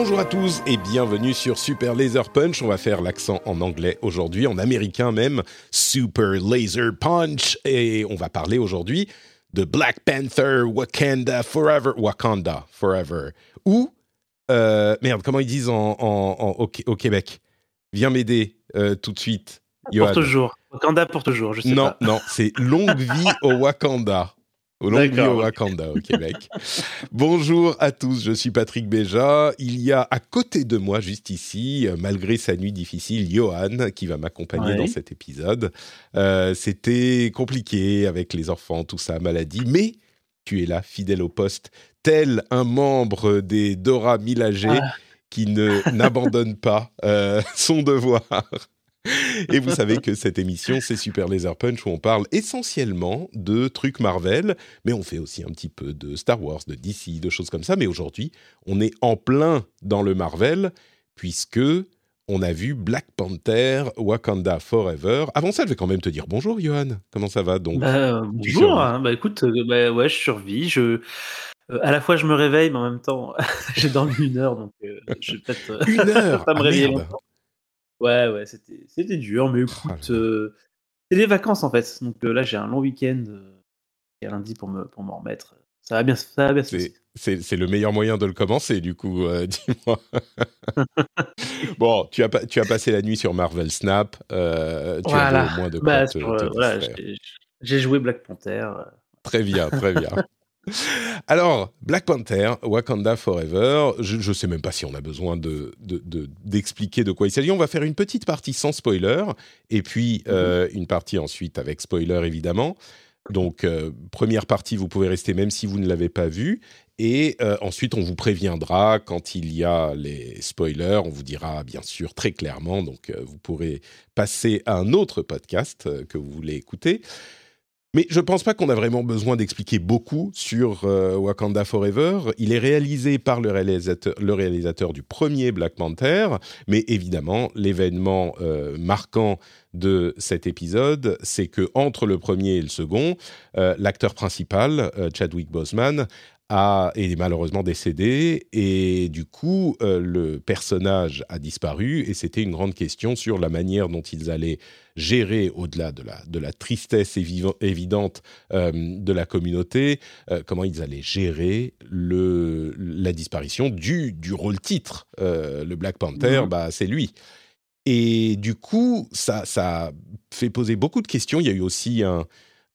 Bonjour à tous et bienvenue sur Super Laser Punch. On va faire l'accent en anglais aujourd'hui, en américain même, Super Laser Punch. Et on va parler aujourd'hui de Black Panther, Wakanda Forever, Wakanda Forever. Ou, euh, merde, comment ils disent en, en- en- au, au Québec? Viens m'aider euh, tout de suite. Johan. Pour toujours. Wakanda pour toujours, je sais Non, pas. non, c'est longue vie au Wakanda. Au ok. Wakanda, au Québec. Bonjour à tous, je suis Patrick Béja. Il y a à côté de moi, juste ici, euh, malgré sa nuit difficile, Johan, qui va m'accompagner Ouais. dans cet épisode. Euh, C'était compliqué avec les enfants, tout ça, maladie, mais tu es là, fidèle au poste, tel un membre des Dora Milaje Ah. qui ne n'abandonne pas euh, son devoir. Et vous savez que cette émission, c'est Super Laser Punch, où on parle essentiellement de trucs Marvel, mais on fait aussi un petit peu de Star Wars, de DC, de choses comme ça. Mais aujourd'hui, on est en plein dans le Marvel, puisque on a vu Black Panther, Wakanda Forever. Avant ça, je vais quand même te dire bonjour, Johan. Comment ça va donc Bah, bonjour. hein. Bah écoute, euh, bah, ouais, je survis. Je, euh, à la fois je me réveille, mais en même temps, j'ai dormi une heure, donc euh, je vais peut-être euh, Une heure pas me Ah, réveiller merde. Ouais, ouais, c'était, c'était dur, mais là écoute, euh, c'est les vacances en fait. Donc euh, là, j'ai un long week-end euh, et lundi pour me, pour m'en remettre. Ça va bien, ça va bien se C'est- passer. C'est c'est le meilleur moyen de le commencer, du coup, euh, dis-moi. bon, tu as, tu as passé la nuit sur Marvel Snap. tu Voilà. avais au moins de quoi Bah, te, sur, te voilà, j'ai, j'ai joué Black Panther. Très bien, très bien. Alors, Black Panther, Wakanda Forever, je ne sais même pas si on a besoin de- de- de- d'expliquer de, quoi il s'agit. On va faire une petite partie sans spoiler, et puis euh, une partie ensuite avec spoiler, évidemment. Donc, euh, première partie, vous pouvez rester même si vous ne l'avez pas vue. Et euh, ensuite, on vous préviendra quand il y a les spoilers. On vous dira, bien sûr, très clairement. Donc, vous pourrez passer à un autre podcast que vous voulez écouter. Mais je pense pas qu'on a vraiment besoin d'expliquer beaucoup sur euh, Wakanda Forever. Il est réalisé par le réalisateur, le réalisateur du premier Black Panther, mais évidemment, l'événement euh, marquant de cet épisode, c'est que entre le premier et le second, euh, l'acteur principal, Chadwick Boseman, a, est malheureusement décédé et du coup euh, le personnage a disparu et c'était une grande question sur la manière dont ils allaient gérer au-delà de la, de la tristesse évi- évidente euh, de la communauté, euh, comment ils allaient gérer le, la disparition du, du rôle titre. Le Black Panther, Mhm. bah, c'est lui. Et du coup, ça, ça fait poser beaucoup de questions. Il y a eu aussi un,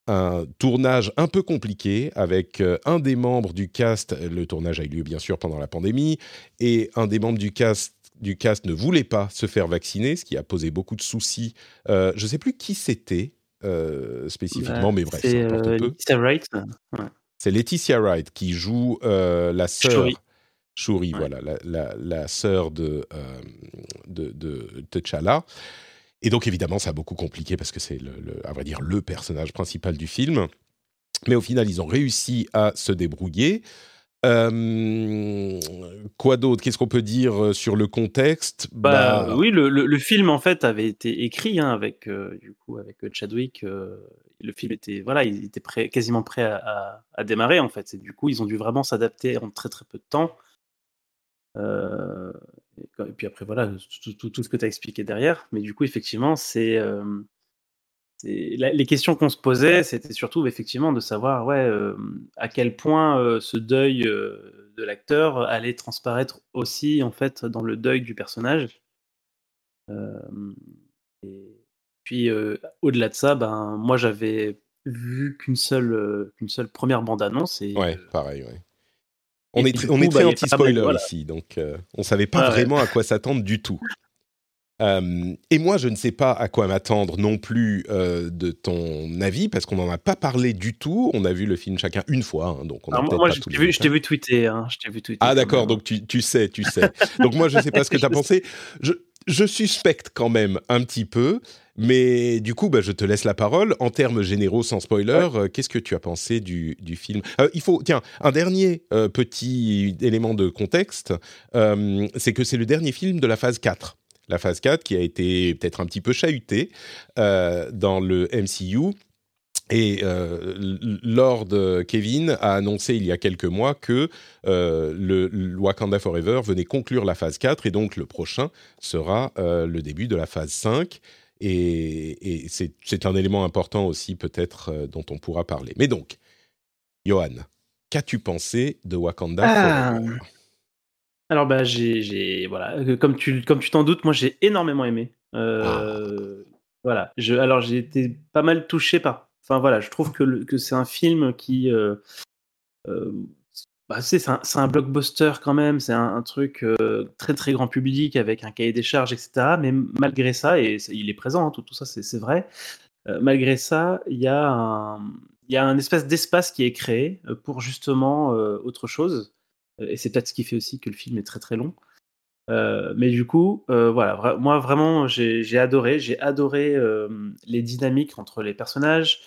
un tournage un peu compliqué avec euh, un des membres du cast. Le tournage a eu lieu bien sûr pendant la pandémie et un des membres du cast du cast ne voulait pas se faire vacciner, ce qui a posé beaucoup de soucis. Euh, je ne sais plus qui c'était euh, spécifiquement, mais bref, c'est euh. Laetitia Wright. Ouais. C'est Laetitia Wright qui joue la sœur. Shuri. Shuri, Ouais. voilà, la, la, la sœur de, de, de T'Challa. Et donc, évidemment, ça a beaucoup compliqué parce que c'est, le, le- à vrai dire, le personnage principal du film. Mais au final, ils ont réussi à se débrouiller. Euh, quoi d'autre? Qu'est-ce qu'on peut dire euh, sur le contexte? Bah, oui, le, le, le film en fait avait été écrit hein, avec euh, du coup avec Chadwick. euh, le film était voilà, il était prêt, quasiment prêt à, à- à démarrer en fait. Et du coup, ils ont dû vraiment s'adapter en très très peu de temps. Et, puis après voilà, tout, tout- tout ce que tu as expliqué derrière. Mais du coup, effectivement, c'est euh, les questions qu'on se posait, c'était surtout effectivement de savoir ouais, euh, à quel point euh, ce deuil de l'acteur allait transparaître aussi en fait dans le deuil du personnage. Et puis au-delà de ça, ben moi j'avais vu qu'une seule qu'une seule première bande annonce et Ouais, pareil, ouais. On est, on est très anti-spoiler ici, donc on ne savait pas vraiment à quoi s'attendre du tout. Euh, et moi, je ne sais pas à quoi m'attendre non plus euh, de ton avis, parce qu'on n'en a pas parlé du tout. On a vu le film chacun une fois, hein, donc on a Moi, je t'ai vu, vu, tweeter. Hein, vu tweeter ah d'accord, donc tu, tu, sais, tu sais. donc moi, je ne sais pas ce que tu as pensé. Je, je, suspecte quand même un petit peu, mais du coup, bah, je te laisse la parole. En termes généraux, sans spoiler, euh, qu'est-ce que tu as pensé du, du film? Il faut, tiens, un dernier petit élément de contexte, c'est que c'est le dernier film de la phase 4 la phase 4 qui a été peut-être un petit peu chahutée euh, dans le MCU. Et euh, Lord Kevin a annoncé il y a quelques mois que euh, le, Wakanda Forever venait conclure la phase 4 et donc le prochain sera le début de la phase 5. Et, c'est un élément important aussi peut-être dont on pourra parler. Mais donc, Johan, qu'as-tu pensé de Wakanda ah. Forever? Alors bah j'ai voilà, euh, comme tu comme tu t'en doutes, moi j'ai énormément aimé. Euh, ah. Voilà, je alors j'ai été pas mal touché par enfin voilà, je trouve que que c'est un film qui, euh, bah, c'est un blockbuster quand même, c'est un truc, très, très grand public avec un cahier des charges etc. mais malgré ça et il est présent, hein, tout ça c'est vrai. malgré ça, il y a un y d'espace qui est créé, pour justement, autre chose. Euh, et c'est peut-être ce qui fait aussi que le film est très très long. Euh, mais du coup, euh, voilà, moi vraiment, j'ai adoré. J'ai adoré les dynamiques entre les personnages.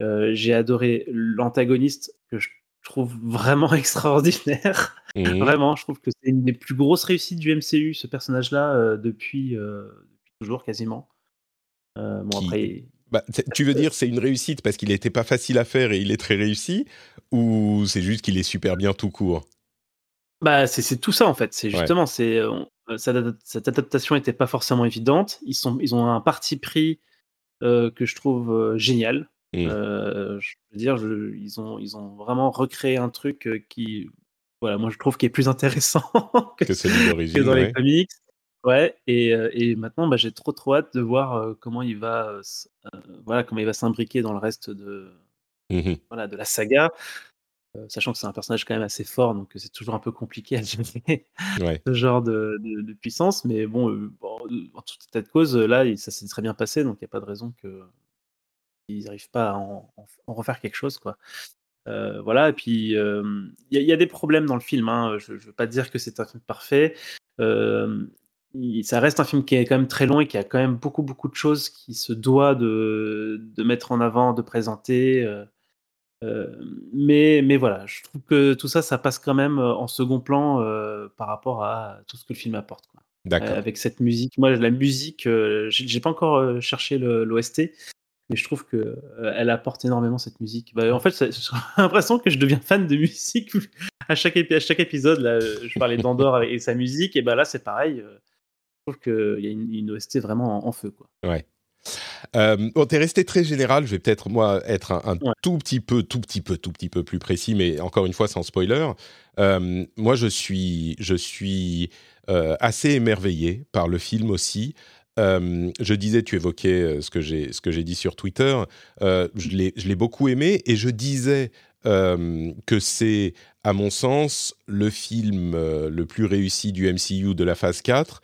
j'ai adoré l'antagoniste que je trouve vraiment extraordinaire. Vraiment, je trouve que c'est une des plus grosses réussites du MCU, ce personnage-là, depuis, toujours quasiment. bon, après. Bah, tu veux dire c'est une réussite parce qu'il n'était pas facile à faire et il est très réussi, ou c'est juste qu'il est super bien tout court? Bah, c'est tout ça en fait. C'est justement, c'est euh, cette, adaptation n'était pas forcément évidente. Ils sont, ils ont un parti pris euh, que je trouve euh, génial. Mmh. je veux dire, ils ont, ils ont vraiment recréé un truc qui, voilà, moi je trouve qui est plus intéressant que, que, dans les comics. Ouais, et, et maintenant, bah, j'ai trop trop hâte de voir comment il va, voilà, comment il va s'imbriquer dans le reste de, mmh voilà, de la saga. Euh, sachant que c'est un personnage quand même assez fort, donc c'est toujours un peu compliqué à gérer ce genre de, puissance. Mais bon, euh, en toute état de cause, là, ça s'est très bien passé, donc il n'y a pas de raison qu'ils n'arrivent pas à en, refaire quelque chose, quoi. Euh, voilà, et puis il y, a des problèmes dans le film. Hein, je ne veux pas dire que c'est un film parfait. ça reste un film qui est quand même très long et qui a quand même beaucoup beaucoup de choses qui se doit de, de mettre en avant, de présenter. Euh, mais, mais voilà, je trouve que tout ça, ça passe quand même en second plan par rapport à tout ce que le film apporte. D'accord. avec cette musique, moi, la musique, j'ai pas encore cherché l'OST, mais je trouve que elle apporte énormément cette musique. Bah, en fait, j'ai l'impression que je deviens fan de musique à chaque, à chaque épisode. Là, je parlais d'Andorre et sa musique, et bah là, c'est pareil. je trouve qu'il y a une, OST vraiment en, en feu. Quoi. Ouais. Euh, bon, t'es resté très général. Je vais peut-être moi être un, tout petit peu, tout petit peu, tout petit peu plus précis, mais encore une fois sans spoiler. Euh, moi, je suis, je suis euh, assez émerveillé par le film aussi. Je disais, tu évoquais ce que j'ai, ce que j'ai dit sur Twitter. je l'ai, je l'ai beaucoup aimé et je disais que c'est, à mon sens, le film le plus réussi du MCU de la phase 4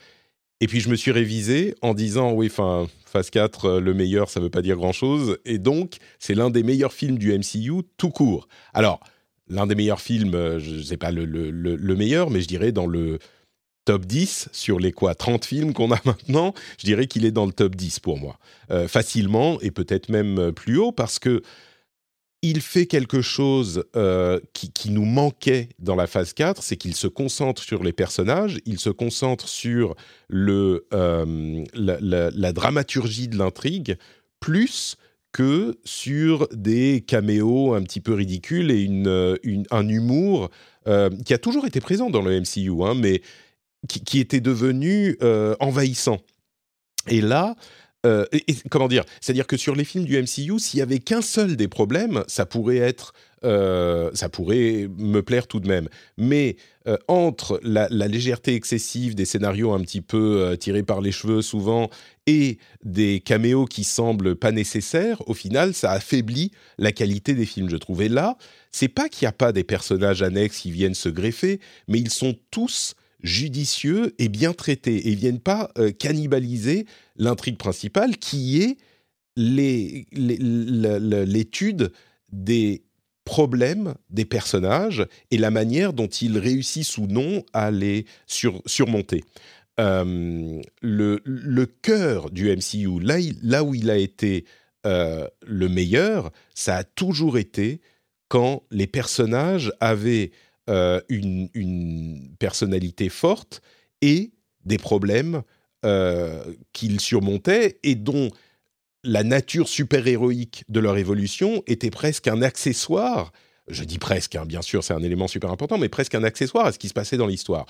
et puis je me suis révisé en disant oui, enfin phase 4, euh, le meilleur, ça ne veut pas dire grand-chose. Et donc c'est l'un des meilleurs films du MCU tout court. Alors l'un des meilleurs films, euh, je ne sais pas le, meilleur, mais je dirais dans le top 10 sur les quoi 30 films qu'on a maintenant, je dirais qu'il est dans le top 10 pour moi. Euh, facilement et peut-être même plus haut parce que il fait quelque chose euh, qui, nous manquait dans la phase 4, c'est qu'il se concentre sur les personnages, il se concentre sur le, euh, la, dramaturgie de l'intrigue, plus que sur des caméos un petit peu ridicules et un humour euh, qui a toujours été présent dans le MCU, hein, mais qui, était devenu envahissant. Et là, euh, comment dire C'est-à-dire que sur les films du MCU, s'il y avait qu'un seul des problèmes, ça pourrait être euh, ça pourrait me plaire tout de même. Mais euh, entre la, légèreté excessive des scénarios un petit peu euh, tirés par les cheveux souvent et des caméos qui semblent pas nécessaires, au final, ça affaiblit la qualité des films, je trouve. Et là, c'est pas qu'il n'y a pas des personnages annexes qui viennent se greffer, mais ils sont tous judicieux et bien traités et ils viennent pas cannibaliser l'intrigue principale qui est l'étude des problèmes des personnages et la manière dont ils réussissent ou non à les surmonter. Euh, le, cœur du MCU, là, là, où il a été euh, le meilleur, ça a toujours été quand les personnages avaient euh, une, personnalité forte et des problèmes qu'ils surmontaient et dont la nature super-héroïque de leur évolution était presque un accessoire. Je dis presque, hein, bien sûr, c'est un élément super important, mais presque un accessoire à ce qui se passait dans l'histoire.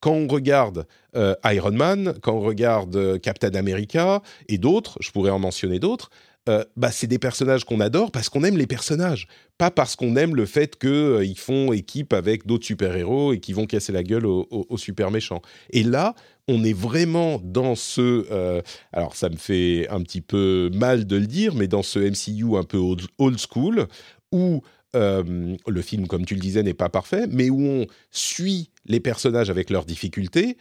Quand on regarde euh, Iron Man, quand on regarde euh, Captain America et d'autres, je pourrais en mentionner d'autres, euh, bah, c'est des personnages qu'on adore parce qu'on aime les personnages, pas parce qu'on aime le fait qu'ils font équipe avec d'autres super-héros et qu'ils vont casser la gueule aux, super méchants. Et là, on est vraiment dans ce... Euh, alors ça me fait un petit peu mal de le dire, mais dans ce MCU un peu old, school, où euh, le film, comme tu le disais, n'est pas parfait, mais où on suit les personnages avec leurs difficultés,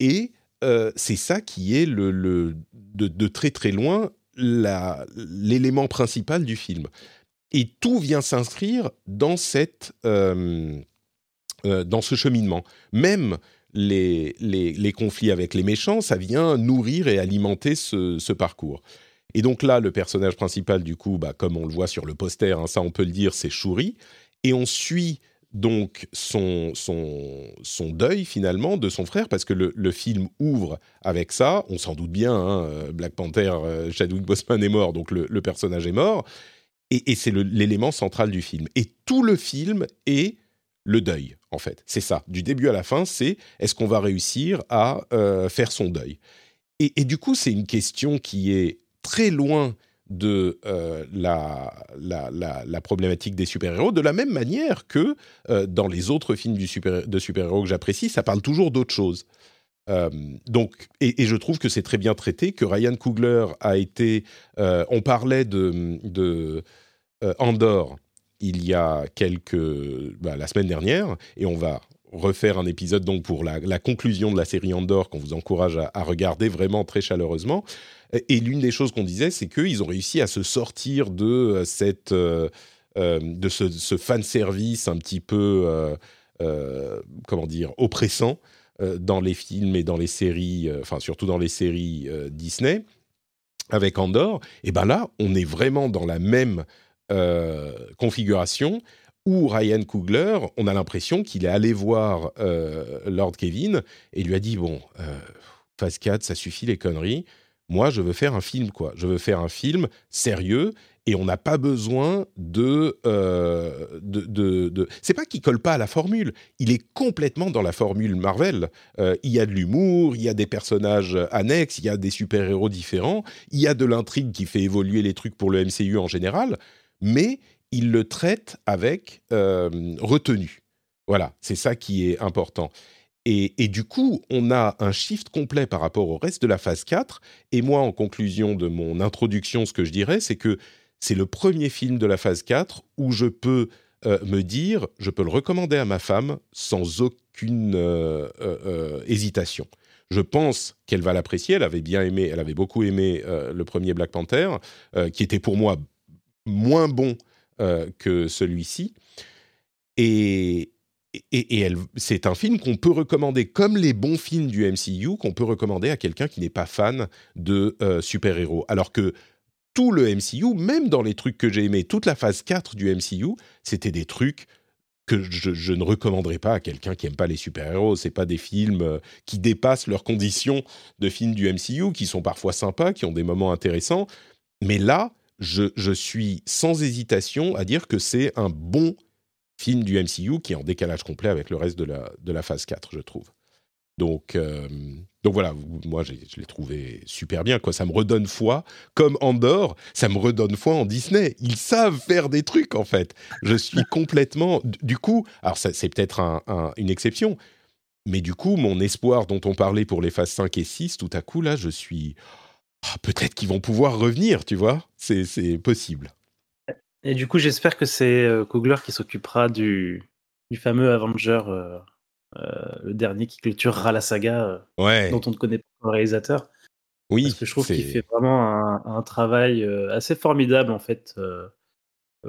et euh, c'est ça qui est le, de, très très loin l'élément principal du film. Et tout vient s'inscrire dans, cette, dans ce cheminement. Même les, les, conflits avec les méchants, ça vient nourrir et alimenter ce, parcours. Et donc là, le personnage principal, du coup, bah, comme on le voit sur le poster, hein, ça on peut le dire, c'est Shuri. Et on suit donc son, son, son, deuil finalement de son frère, parce que le, film ouvre avec ça, on s'en doute bien, hein, euh, Black Panther, euh, Chadwick Boseman est mort, donc le, le personnage est mort, et, et c'est l'élément central du film. Et tout le film est le deuil, en fait. C'est ça. Du début à la fin, c'est est-ce qu'on va réussir à euh, faire son deuil et, du coup, c'est une question qui est très loin de euh, la, la, problématique des super-héros, de la même manière que euh, dans les autres films du super, de super-héros que j'apprécie, ça parle toujours d'autre chose. donc, et, je trouve que c'est très bien traité, que Ryan Coogler a été... on parlait de, de Andorre il y a quelques bah, la semaine dernière et on va refaire un épisode donc pour la, conclusion de la série Andorre qu'on vous encourage à, regarder vraiment très chaleureusement. Et l'une des choses qu'on disait, c'est qu'ils ont réussi à se sortir de euh, cette euh, euh, de ce, fan service un petit peu comment dire oppressant dans les films et dans les séries, enfin surtout dans les séries Disney avec Andorre. Et ben là, on est vraiment dans la même configuration où Ryan Coogler, on a l'impression qu'il est allé voir euh, Lord Kevin et lui a dit bon, euh, phase 4, ça suffit les conneries. Moi, je veux faire un film, quoi. Je veux faire un film sérieux et on n'a pas besoin de, de, de, C'est pas qu'il colle pas à la formule. Il est complètement dans la formule Marvel. il y a de l'humour, il y a des personnages annexes, il y a des super héros différents, il y a de l'intrigue qui fait évoluer les trucs pour le MCU en général mais il le traite avec euh, retenue. Voilà, c'est ça qui est important. Et, du coup, on a un shift complet par rapport au reste de la phase 4. Et moi, en conclusion de mon introduction, ce que je dirais, c'est que c'est le premier film de la phase 4 où je peux euh, me dire, je peux le recommander à ma femme sans aucune euh, hésitation. Je pense qu'elle va l'apprécier. Elle avait bien aimé, elle avait beaucoup aimé le premier Black Panther, qui était pour moi moins bon que celui-ci. Et, et, c'est un film qu'on peut recommander, comme les bons films du MCU, qu'on peut recommander à quelqu'un qui n'est pas fan de euh, super-héros. Alors que tout le MCU, même dans les trucs que j'ai aimés, toute la phase 4 du MCU, c'était des trucs que je, ne recommanderais pas à quelqu'un qui n'aime pas les super-héros. C'est pas des films euh, qui dépassent leurs conditions de films du MCU, qui sont parfois sympas, qui ont des moments intéressants. Mais là, je, suis sans hésitation à dire que c'est un bon film du MCU qui est en décalage complet avec le reste de la, de la phase 4, je trouve. Donc, euh, donc voilà, moi je l'ai trouvé super bien, quoi. Ça me redonne foi, comme Andorre, ça me redonne foi en Disney. Ils savent faire des trucs en fait. Je suis complètement, du coup, alors c'est peut-être une exception, mais du coup, mon espoir dont on parlait pour les phases 5 et 6, tout à coup là, je suis, ah, peut-être qu'ils vont pouvoir revenir, tu vois. C'est possible. Et du coup, j'espère que c'est euh, Kugler qui s'occupera du, du fameux Avenger. Euh, euh, le dernier qui clôturera la saga, euh, dont on ne connaît pas le réalisateur. Oui, parce que je trouve qu'il fait vraiment un, travail assez formidable en fait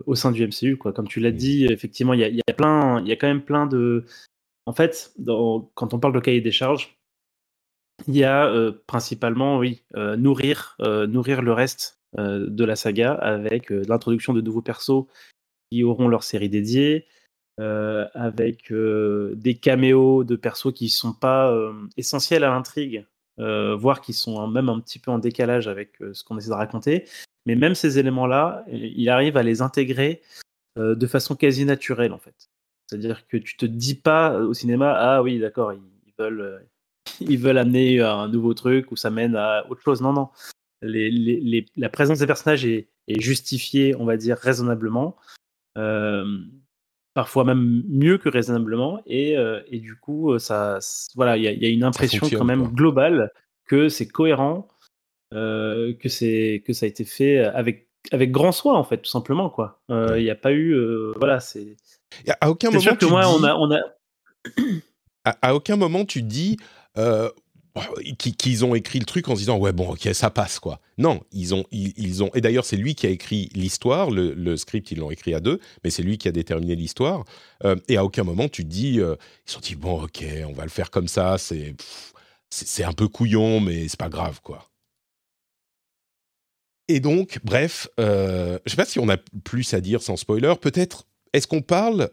au sein du MCU. Quoi. Comme tu l'as dit, effectivement, il y a, plein, y a quand même plein de. En fait, quand on parle de cahier des charges, il y a principalement, oui, nourrir, nourrir le reste de la saga avec l'introduction de nouveaux persos qui auront leur série dédiée, euh, avec euh, des caméos de persos qui sont pas euh, essentiels à l'intrigue, voire qui sont même un petit peu en décalage avec ce qu'on essaie de raconter. Mais même ces éléments-là, il arrive à les intégrer de façon quasi naturelle en fait. C'est-à-dire que tu te dis pas au cinéma, ah oui, d'accord, ils veulent, ils veulent amener un nouveau truc ou ça mène à autre chose. Non, non. la présence des personnages est, est, justifiée, on va dire, raisonnablement. Euh, parfois même mieux que raisonnablement et, euh, et du coup euh, ça voilà il y, a une impression quand même globale que c'est cohérent euh, que c'est que ça a été fait avec avec grand soin en fait tout simplement quoi il n'y a pas eu voilà c'est à aucun moment que moi on a on a à, aucun moment tu dis qu'ils ont écrit le truc en se disant ouais bon ok ça passe quoi. Non, ils ont ils, ont et d'ailleurs c'est lui qui a écrit l'histoire, le, script ils l'ont écrit à deux, mais c'est lui qui a déterminé l'histoire. Euh, et à aucun moment tu dis euh, ils sont dit bon ok on va le faire comme ça, c'est c'est un peu couillon mais c'est pas grave quoi. Et donc bref, euh, je sais pas si on a plus à dire sans spoiler. Peut-être est-ce qu'on parle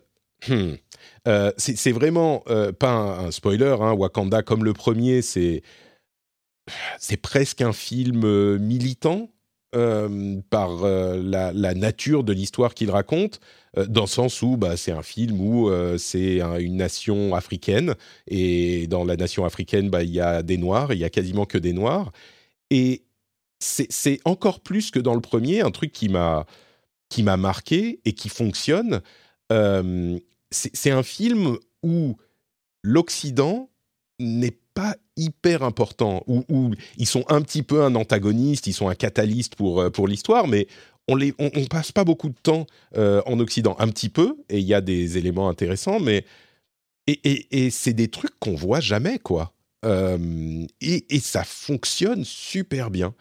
hmm, euh, c'est vraiment euh, pas un, spoiler, hein, Wakanda comme le premier, c'est c'est presque un film euh, militant par la, nature de l'histoire qu'il raconte, dans le sens où bah, c'est un film où c'est une nation africaine, et dans la nation africaine, bah, il y a des Noirs, il y a quasiment que des Noirs, et c'est encore plus que dans le premier, un truc qui m'a qui m'a marqué et qui fonctionne c'est un film où l'Occident n'est pas hyper important, où, ils sont un petit peu un antagoniste, ils sont un catalyste pour, euh, l'histoire, mais on ne passe pas beaucoup de temps euh, en Occident. Un petit peu, et il y a des éléments intéressants, mais. Et, c'est des trucs qu'on voit jamais, quoi. Euh, et, ça fonctionne super bien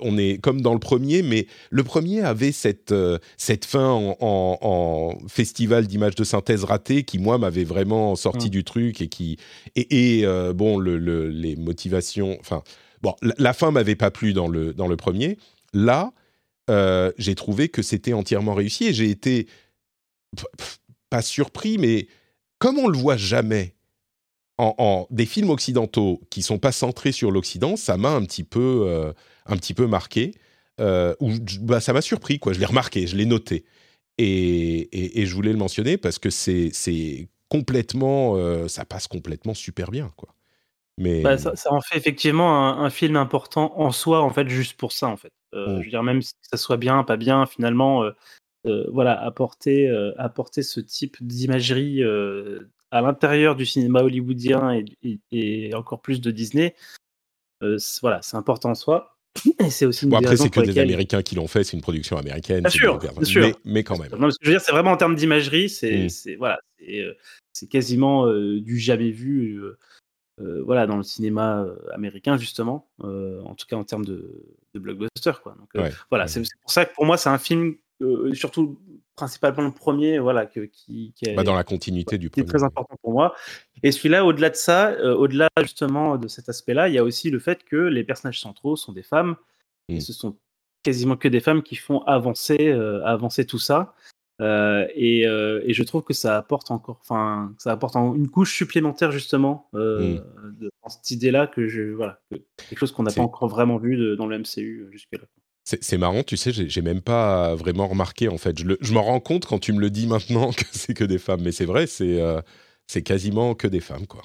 on est comme dans le premier, mais le premier avait cette, euh, cette fin en, festival d'images de synthèse ratées qui, moi, m'avait vraiment sorti mm. du truc et qui. Et, euh, bon, les motivations. Enfin, bon, la, fin m'avait pas plu dans le, dans le premier. Là, euh, j'ai trouvé que c'était entièrement réussi et j'ai été pas surpris, mais comme on le voit jamais en, des films occidentaux qui sont pas centrés sur l'Occident, ça m'a un petit peu un petit peu marqué. Euh, où, bah, ça m'a surpris, quoi. Je l'ai remarqué, je l'ai noté. Et, et, je voulais le mentionner parce que c'est complètement. Euh, ça passe complètement super bien, quoi. Mais... Bah, ça, en fait effectivement un, film important en soi, en fait, juste pour ça, en fait. Euh, mm. Je veux dire, même si ça soit bien, pas bien, finalement, voilà, apporter, apporter ce type d'imagerie à l'intérieur du cinéma hollywoodien et, et, encore plus de Disney, voilà, c'est important en soi. Et c'est aussi bon, après, c'est que des Américains qui l'ont fait, c'est une production américaine. Bien sûr, sûr. Mais, quand même. Non, ce que je veux dire, c'est vraiment en termes d'imagerie, c'est mm. voilà, euh, c'est quasiment euh, du jamais vu. Euh, voilà, dans le cinéma américain justement, en tout cas en termes de, de blockbuster quoi. Donc voilà, c'est pour ça que pour moi c'est un film surtout principalement le premier, voilà, que, qui, qui est, bah, dans la continuité du premier. très important pour moi. Et celui-là, au-delà de ça, euh, au-delà justement de cet aspect-là, il y a aussi le fait que les personnages centraux sont des femmes. Et mm. ce sont quasiment que des femmes qui font avancer, euh, avancer tout ça. Euh, et, et, je trouve que ça apporte encore, enfin, ça apporte une couche supplémentaire justement mm. de, dans cette idée-là que je, voilà, quelque chose qu'on n'a pas encore vraiment vu dans le MCU jusque-là. C'est marrant, tu sais, j'ai même pas vraiment remarqué en fait. Je, je m'en rends compte quand tu me le dis maintenant que c'est que des femmes, mais c'est vrai, c'est euh, quasiment que des femmes quoi.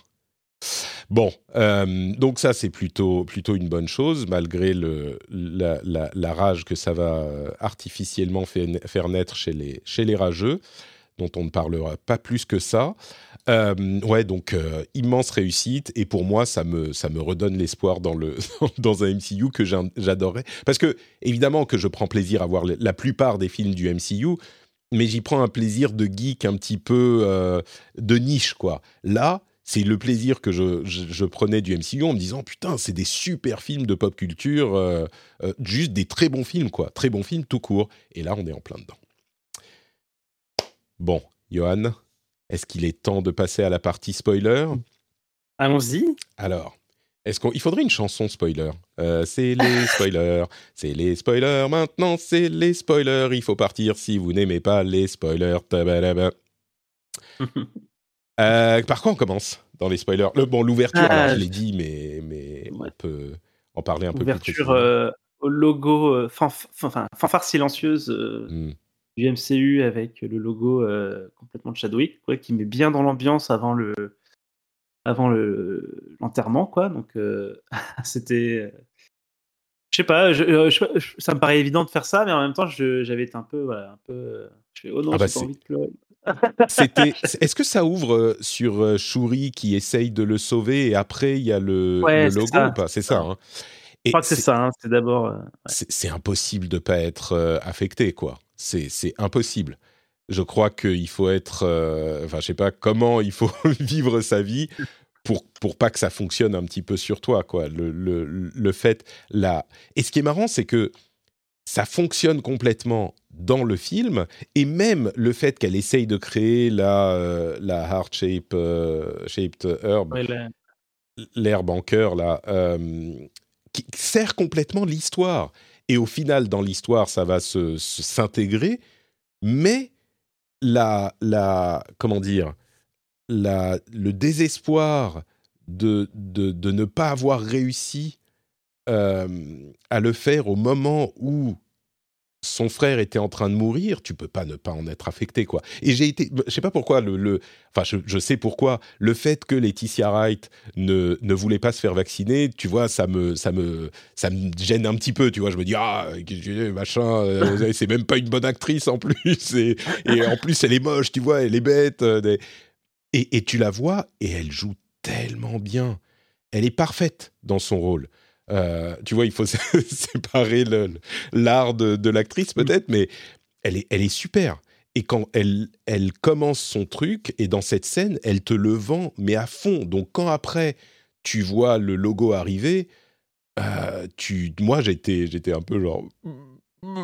Bon, euh, donc ça c'est plutôt plutôt une bonne chose malgré le la, rage que ça va euh, artificiellement faire naître chez les chez les rageux, dont on ne parlera pas plus que ça. Euh, ouais, donc euh, immense réussite et pour moi ça me ça me redonne l'espoir dans le dans un MCU que j'adorais parce que évidemment que je prends plaisir à voir la plupart des films du MCU, mais j'y prends un plaisir de geek un petit peu euh, de niche quoi. Là, c'est le plaisir que je, je- je prenais du MCU en me disant putain c'est des super films de pop culture, juste des très bons films quoi, très bons films tout court. Et là on est en plein dedans. Bon, Johan, est-ce qu'il est temps de passer à la partie spoiler? Allons-y. Alors, est-ce faudrait une chanson spoiler. Euh, c'est les spoilers, c'est les spoilers. Maintenant, c'est les spoilers. Il faut partir si vous n'aimez pas les spoilers. Euh, par quoi on commence dans les spoilers? Le, Bon, l'ouverture, Ah, alors, je l'ai dit, mais, mais on peut en parler un peu plus Ouverture euh, au logo, euh, fanfare silencieuse euh, Hmm. Du MCU avec le logo euh, complètement de Chadwick, quoi, qui met bien dans l'ambiance avant le avant le l'enterrement, quoi. Donc euh, c'était, euh, je sais pas, je- je ça me paraît évident de faire ça, mais en même temps, j'avais été un peu, voilà, un peu, je fais oh non, Ah bah j'ai pas c'est- envie de pleurer. C'était, est-ce que ça ouvre sur Shuri qui essaye de le sauver et après il y a le, Ouais, le c'est logo ça, ou pas? C'est ça. hein. Je crois que c'est ça. hein, c'est d'abord. ouais. c'est impossible de pas être affecté, quoi. C'est impossible. Je crois qu'il faut être, euh, enfin, je sais pas comment il faut vivre sa vie pour pour pas que ça fonctionne un petit peu sur toi, quoi. Le le le fait là. Et ce qui est marrant, c'est que ça fonctionne complètement dans le film et même le fait qu'elle essaye de créer la euh, la heart shape euh, shaped herb l'herbe en cœur là, euh, qui sert complètement l'histoire. Et au final, dans l'histoire, ça va se s'intégrer, mais la, la, comment dire, la, le désespoir de, de, de ne pas avoir réussi euh, à le faire au moment où son frère était en train de mourir, tu peux pas ne pas en être affecté, quoi. Et j'ai été, je sais pas pourquoi, le, le- enfin, je, je sais pourquoi, le fait que Laetitia Wright ne, ne voulait pas se faire vacciner, tu vois, ça me, ça me, ça me gêne un petit peu, tu vois. Je me dis, ah, machin, euh, c'est même pas une bonne actrice en plus, et, et en plus, elle est moche, tu vois, elle est bête. euh, et, et tu la vois, et elle joue tellement bien. Elle est parfaite dans son rôle. Euh, tu vois, il faut séparer l'art de, de l'actrice peut-être, mais elle est, elle est super. Et quand elle, elle commence son truc, et dans cette scène, elle te le vend, mais à fond. Donc quand après, tu vois le logo arriver, euh, tu, moi j'étais, j'étais un peu genre...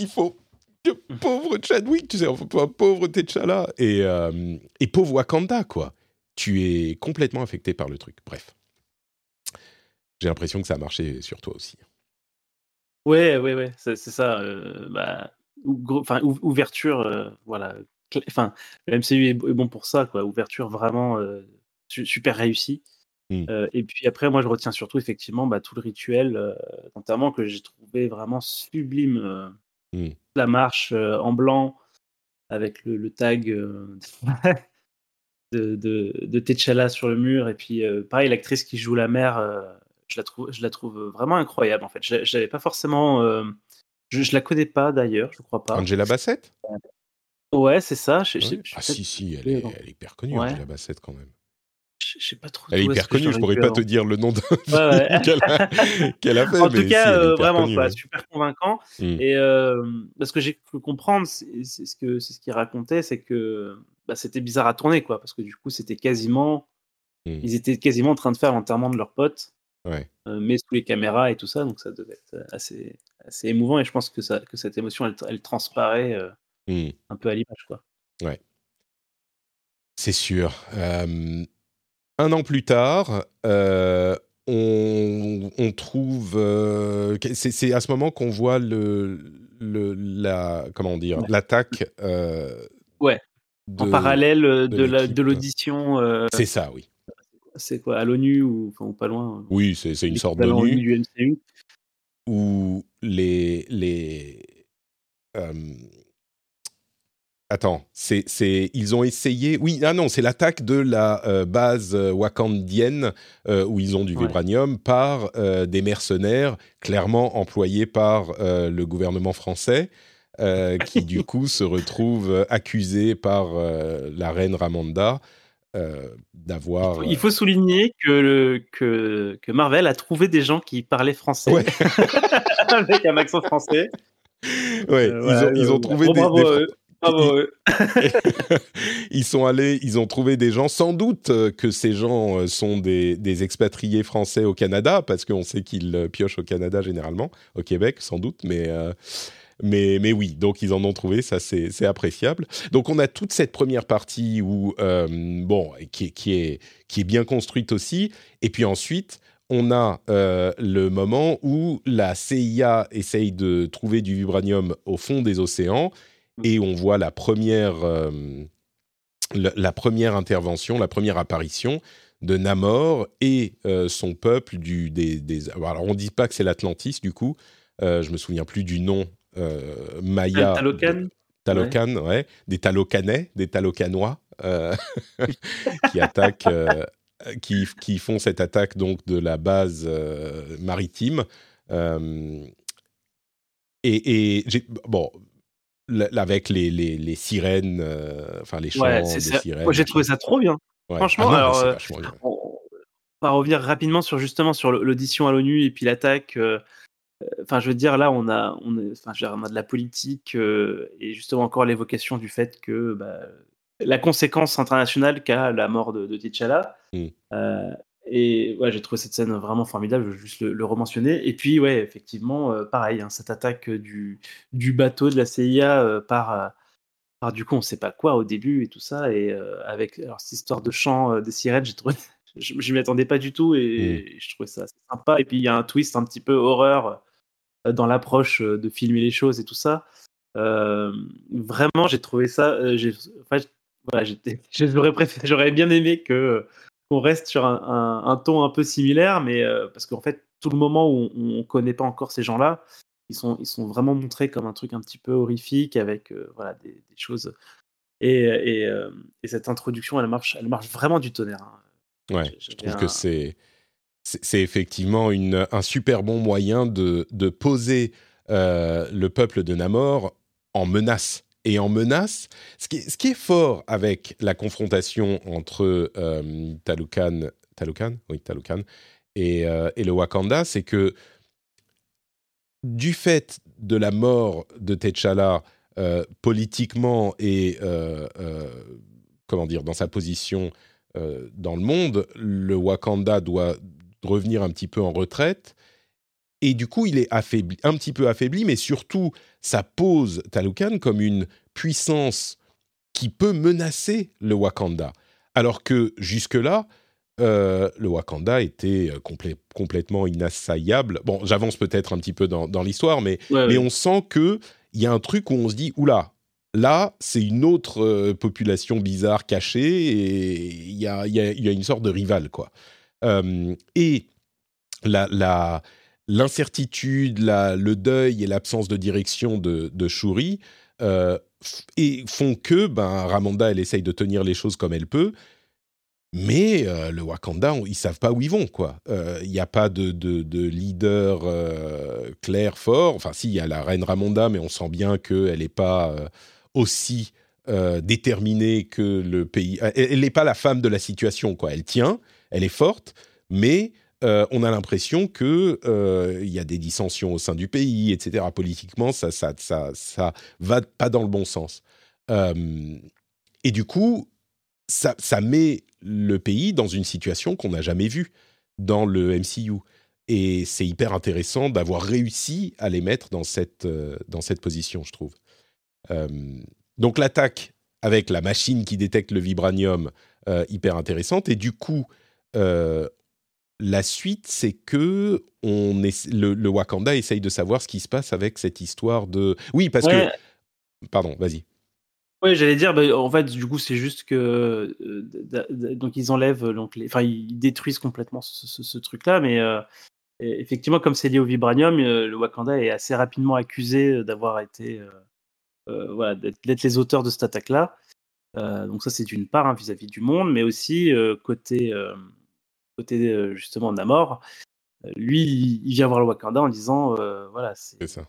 Il faut que pauvre Chadwick, tu sais, enfin, pauvre T'Challa, et, euh, et pauvre Wakanda, quoi. Tu es complètement affecté par le truc. Bref. J'ai l'impression que ça a marché sur toi aussi. Ouais, ouais, ouais, c'est ça. euh, bah, gros- ouverture, euh, voilà. Enfin, le MCU est, bon pour ça, quoi. Ouverture vraiment euh, su- super réussie. Mm. Euh, et puis après, moi, je retiens surtout effectivement bah, tout le rituel d'enterrement que j'ai trouvé vraiment sublime. euh, Mm. La marche en blanc avec le, le tag de, de, de T'Challa sur le mur. Et puis, euh, pareil, l'actrice qui joue la mère, euh, je, la trouve, je la trouve vraiment incroyable, en fait. Je, je l'avais pas forcément. euh, je, je la connais pas d'ailleurs, je crois pas. Angela Bassett? Ouais, c'est ça. Je, Ouais. Ah si, si, elle est, elle est hyper connue, Ouais. Angela Bassett quand même. je- je sais pas trop. Elle est hyper connue, je pourrais pas avant. te dire le nom de Ouais, qu'elle a, fait, en mais tout cas, si, euh, vraiment, connue, ouais. super convaincant. Mm. Et euh, parce que j'ai cru comprendre, c'est c'est ce que c'est ce qu'il racontait, c'est que bah, c'était bizarre à tourner, quoi, parce que du coup, c'était quasiment, Mm. ils étaient quasiment en train de faire l'enterrement de leur pote, Ouais. euh, mais sous les caméras et tout ça, donc ça devait être assez, assez émouvant. Et je pense que ça, que cette émotion, elle, elle transparaît euh, Mm. un peu à l'image, quoi. C'est sûr. Euh, un an plus tard, euh, on, on trouve. euh, c'est, c'est à ce moment qu'on voit le, le la comment dire Ouais. l'attaque. euh, Ouais. en parallèle euh, de la- l'audition, euh, C'est ça, oui. C'est quoi, à l'ONU ou, enfin, pas loin. Oui, c'est, une sorte d'ONU. ONU du MCU. où les les euh, Attends, c'est, ils ont essayé. Oui, ah non, c'est l'attaque de la euh, base euh, wakandienne euh, où ils ont du vibranium par des mercenaires clairement employés par le gouvernement français, qui du coup se retrouvent accusés par la reine Ramanda d'avoir. Il faut souligner que, le, que, que, Marvel a trouvé des gens qui parlaient français avec un accent français. Ouais, ils, ont, ils, ont, trouvé des, ah ils sont allés, ils ont trouvé des gens, sans doute euh, que ces gens euh, sont des, expatriés français au Canada, parce qu'on sait qu'ils euh, piochent au Canada généralement, au Québec sans doute, mais, mais, mais oui, donc ils en ont trouvé, ça c'est appréciable. Donc on a toute cette première partie où, bon, qui, est, qui est bien construite aussi, et puis ensuite, on a le moment où la CIA essaye de trouver du vibranium au fond des océans et on voit la première, euh, la, première intervention, la première apparition de Namor et euh, son peuple du des, alors on dit pas que c'est l'Atlantis du coup euh, je me souviens plus du nom Maya Talocan Talocan ouais. des Talocanais des Talocanois qui attaquent qui, qui, font cette attaque donc de la base maritime et, et bon avec les, les, les sirènes, euh, enfin les chants des sirènes. Moi, j'ai trouvé ça trop bien. Franchement, ah alors, euh, on va revenir rapidement sur justement sur l'audition à l'ONU et puis l'attaque. Euh, enfin, je veux dire, là, on a, on, enfin, on a de la politique et justement encore l'évocation du fait que bah, la conséquence internationale qu'a la mort de, de T'Challa. Mmh. Et ouais, j'ai trouvé cette scène vraiment formidable, je vais juste le, rementionner. Et puis, ouais, effectivement, euh, pareil, hein, cette attaque du, du bateau de la CIA euh, par, euh, par du coup, on sait pas quoi au début et tout ça. Et avec alors, cette histoire de chant des sirènes, j'ai trouvé, je ne m'y attendais pas du tout et, je trouvais ça assez sympa. Et puis, il y a un twist un petit peu horreur dans l'approche de filmer les choses et tout ça. vraiment, j'ai trouvé ça. j'ai, enfin, voilà, j'aurais, j'aurais bien aimé que qu'on reste sur un, ton un peu similaire, mais euh, parce qu'en fait, tout le moment où on ne connaît pas encore ces gens-là, ils sont, ils sont vraiment montrés comme un truc un petit peu horrifique avec euh, voilà, des, choses. Et, euh, et, cette introduction, elle marche, elle marche vraiment du tonnerre. Hein. Ouais, je trouve que c'est, c'est effectivement un super bon moyen de, poser le peuple de Namor en menace et en menace. Ce qui, est fort avec la confrontation entre euh, Talukan, oui, et, euh, et, le Wakanda, c'est que du fait de la mort de T'Challa euh, politiquement et comment dire dans sa position dans le monde, le Wakanda doit revenir un petit peu en retraite et du coup, il est affaibli, un petit peu affaibli, mais surtout, ça pose Talukan comme une puissance qui peut menacer le Wakanda. Alors que jusque-là, euh, le Wakanda était euh, complètement inassaillable. Bon, j'avance peut-être un petit peu dans, l'histoire, mais, mais on sent qu'il y a un truc où on se dit, oula, là, c'est une autre euh, population bizarre cachée, et il y a, y a, une sorte de rival, quoi. Et la, l'incertitude, le deuil et l'absence de direction de, de Shuri euh, et font que ben, Ramonda, elle essaye de tenir les choses comme elle peut, mais euh, le Wakanda, ils savent pas où ils vont. Euh, il n'y a pas de, de, leader clair, fort. Enfin, si, il y a la reine Ramonda, mais on sent bien qu'elle n'est pas aussi déterminée que le pays. Elle n'est pas la femme de la situation. quoi. Elle tient, elle est forte, mais euh, on a l'impression que euh, il y a des dissensions au sein du pays, etc. Politiquement, ça, ça, ça, ça va pas dans le bon sens. Euh, et du coup, ça, ça, met le pays dans une situation qu'on n'a jamais vue dans le MCU. Et c'est hyper intéressant d'avoir réussi à les mettre dans cette, dans cette position, je trouve. donc l'attaque avec la machine qui détecte le vibranium, hyper intéressante. Et du coup, la suite, c'est que on est, le, Wakanda essaye de savoir ce qui se passe avec cette histoire de. Oui, parce que. Pardon, vas-y. Oui, j'allais dire, bah, en fait, du coup, c'est juste que euh, donc ils enlèvent, donc les, enfin, ils détruisent complètement ce, truc-là, mais euh, effectivement, comme c'est lié au vibranium, euh, le Wakanda est assez rapidement accusé d'avoir été voilà, d'être les auteurs de cette attaque-là. donc ça, c'est une part hein, vis-à-vis du monde, mais aussi côté, côté justement Namor. Lui, il vient voir le Wakanda en disant, voilà, c'est ça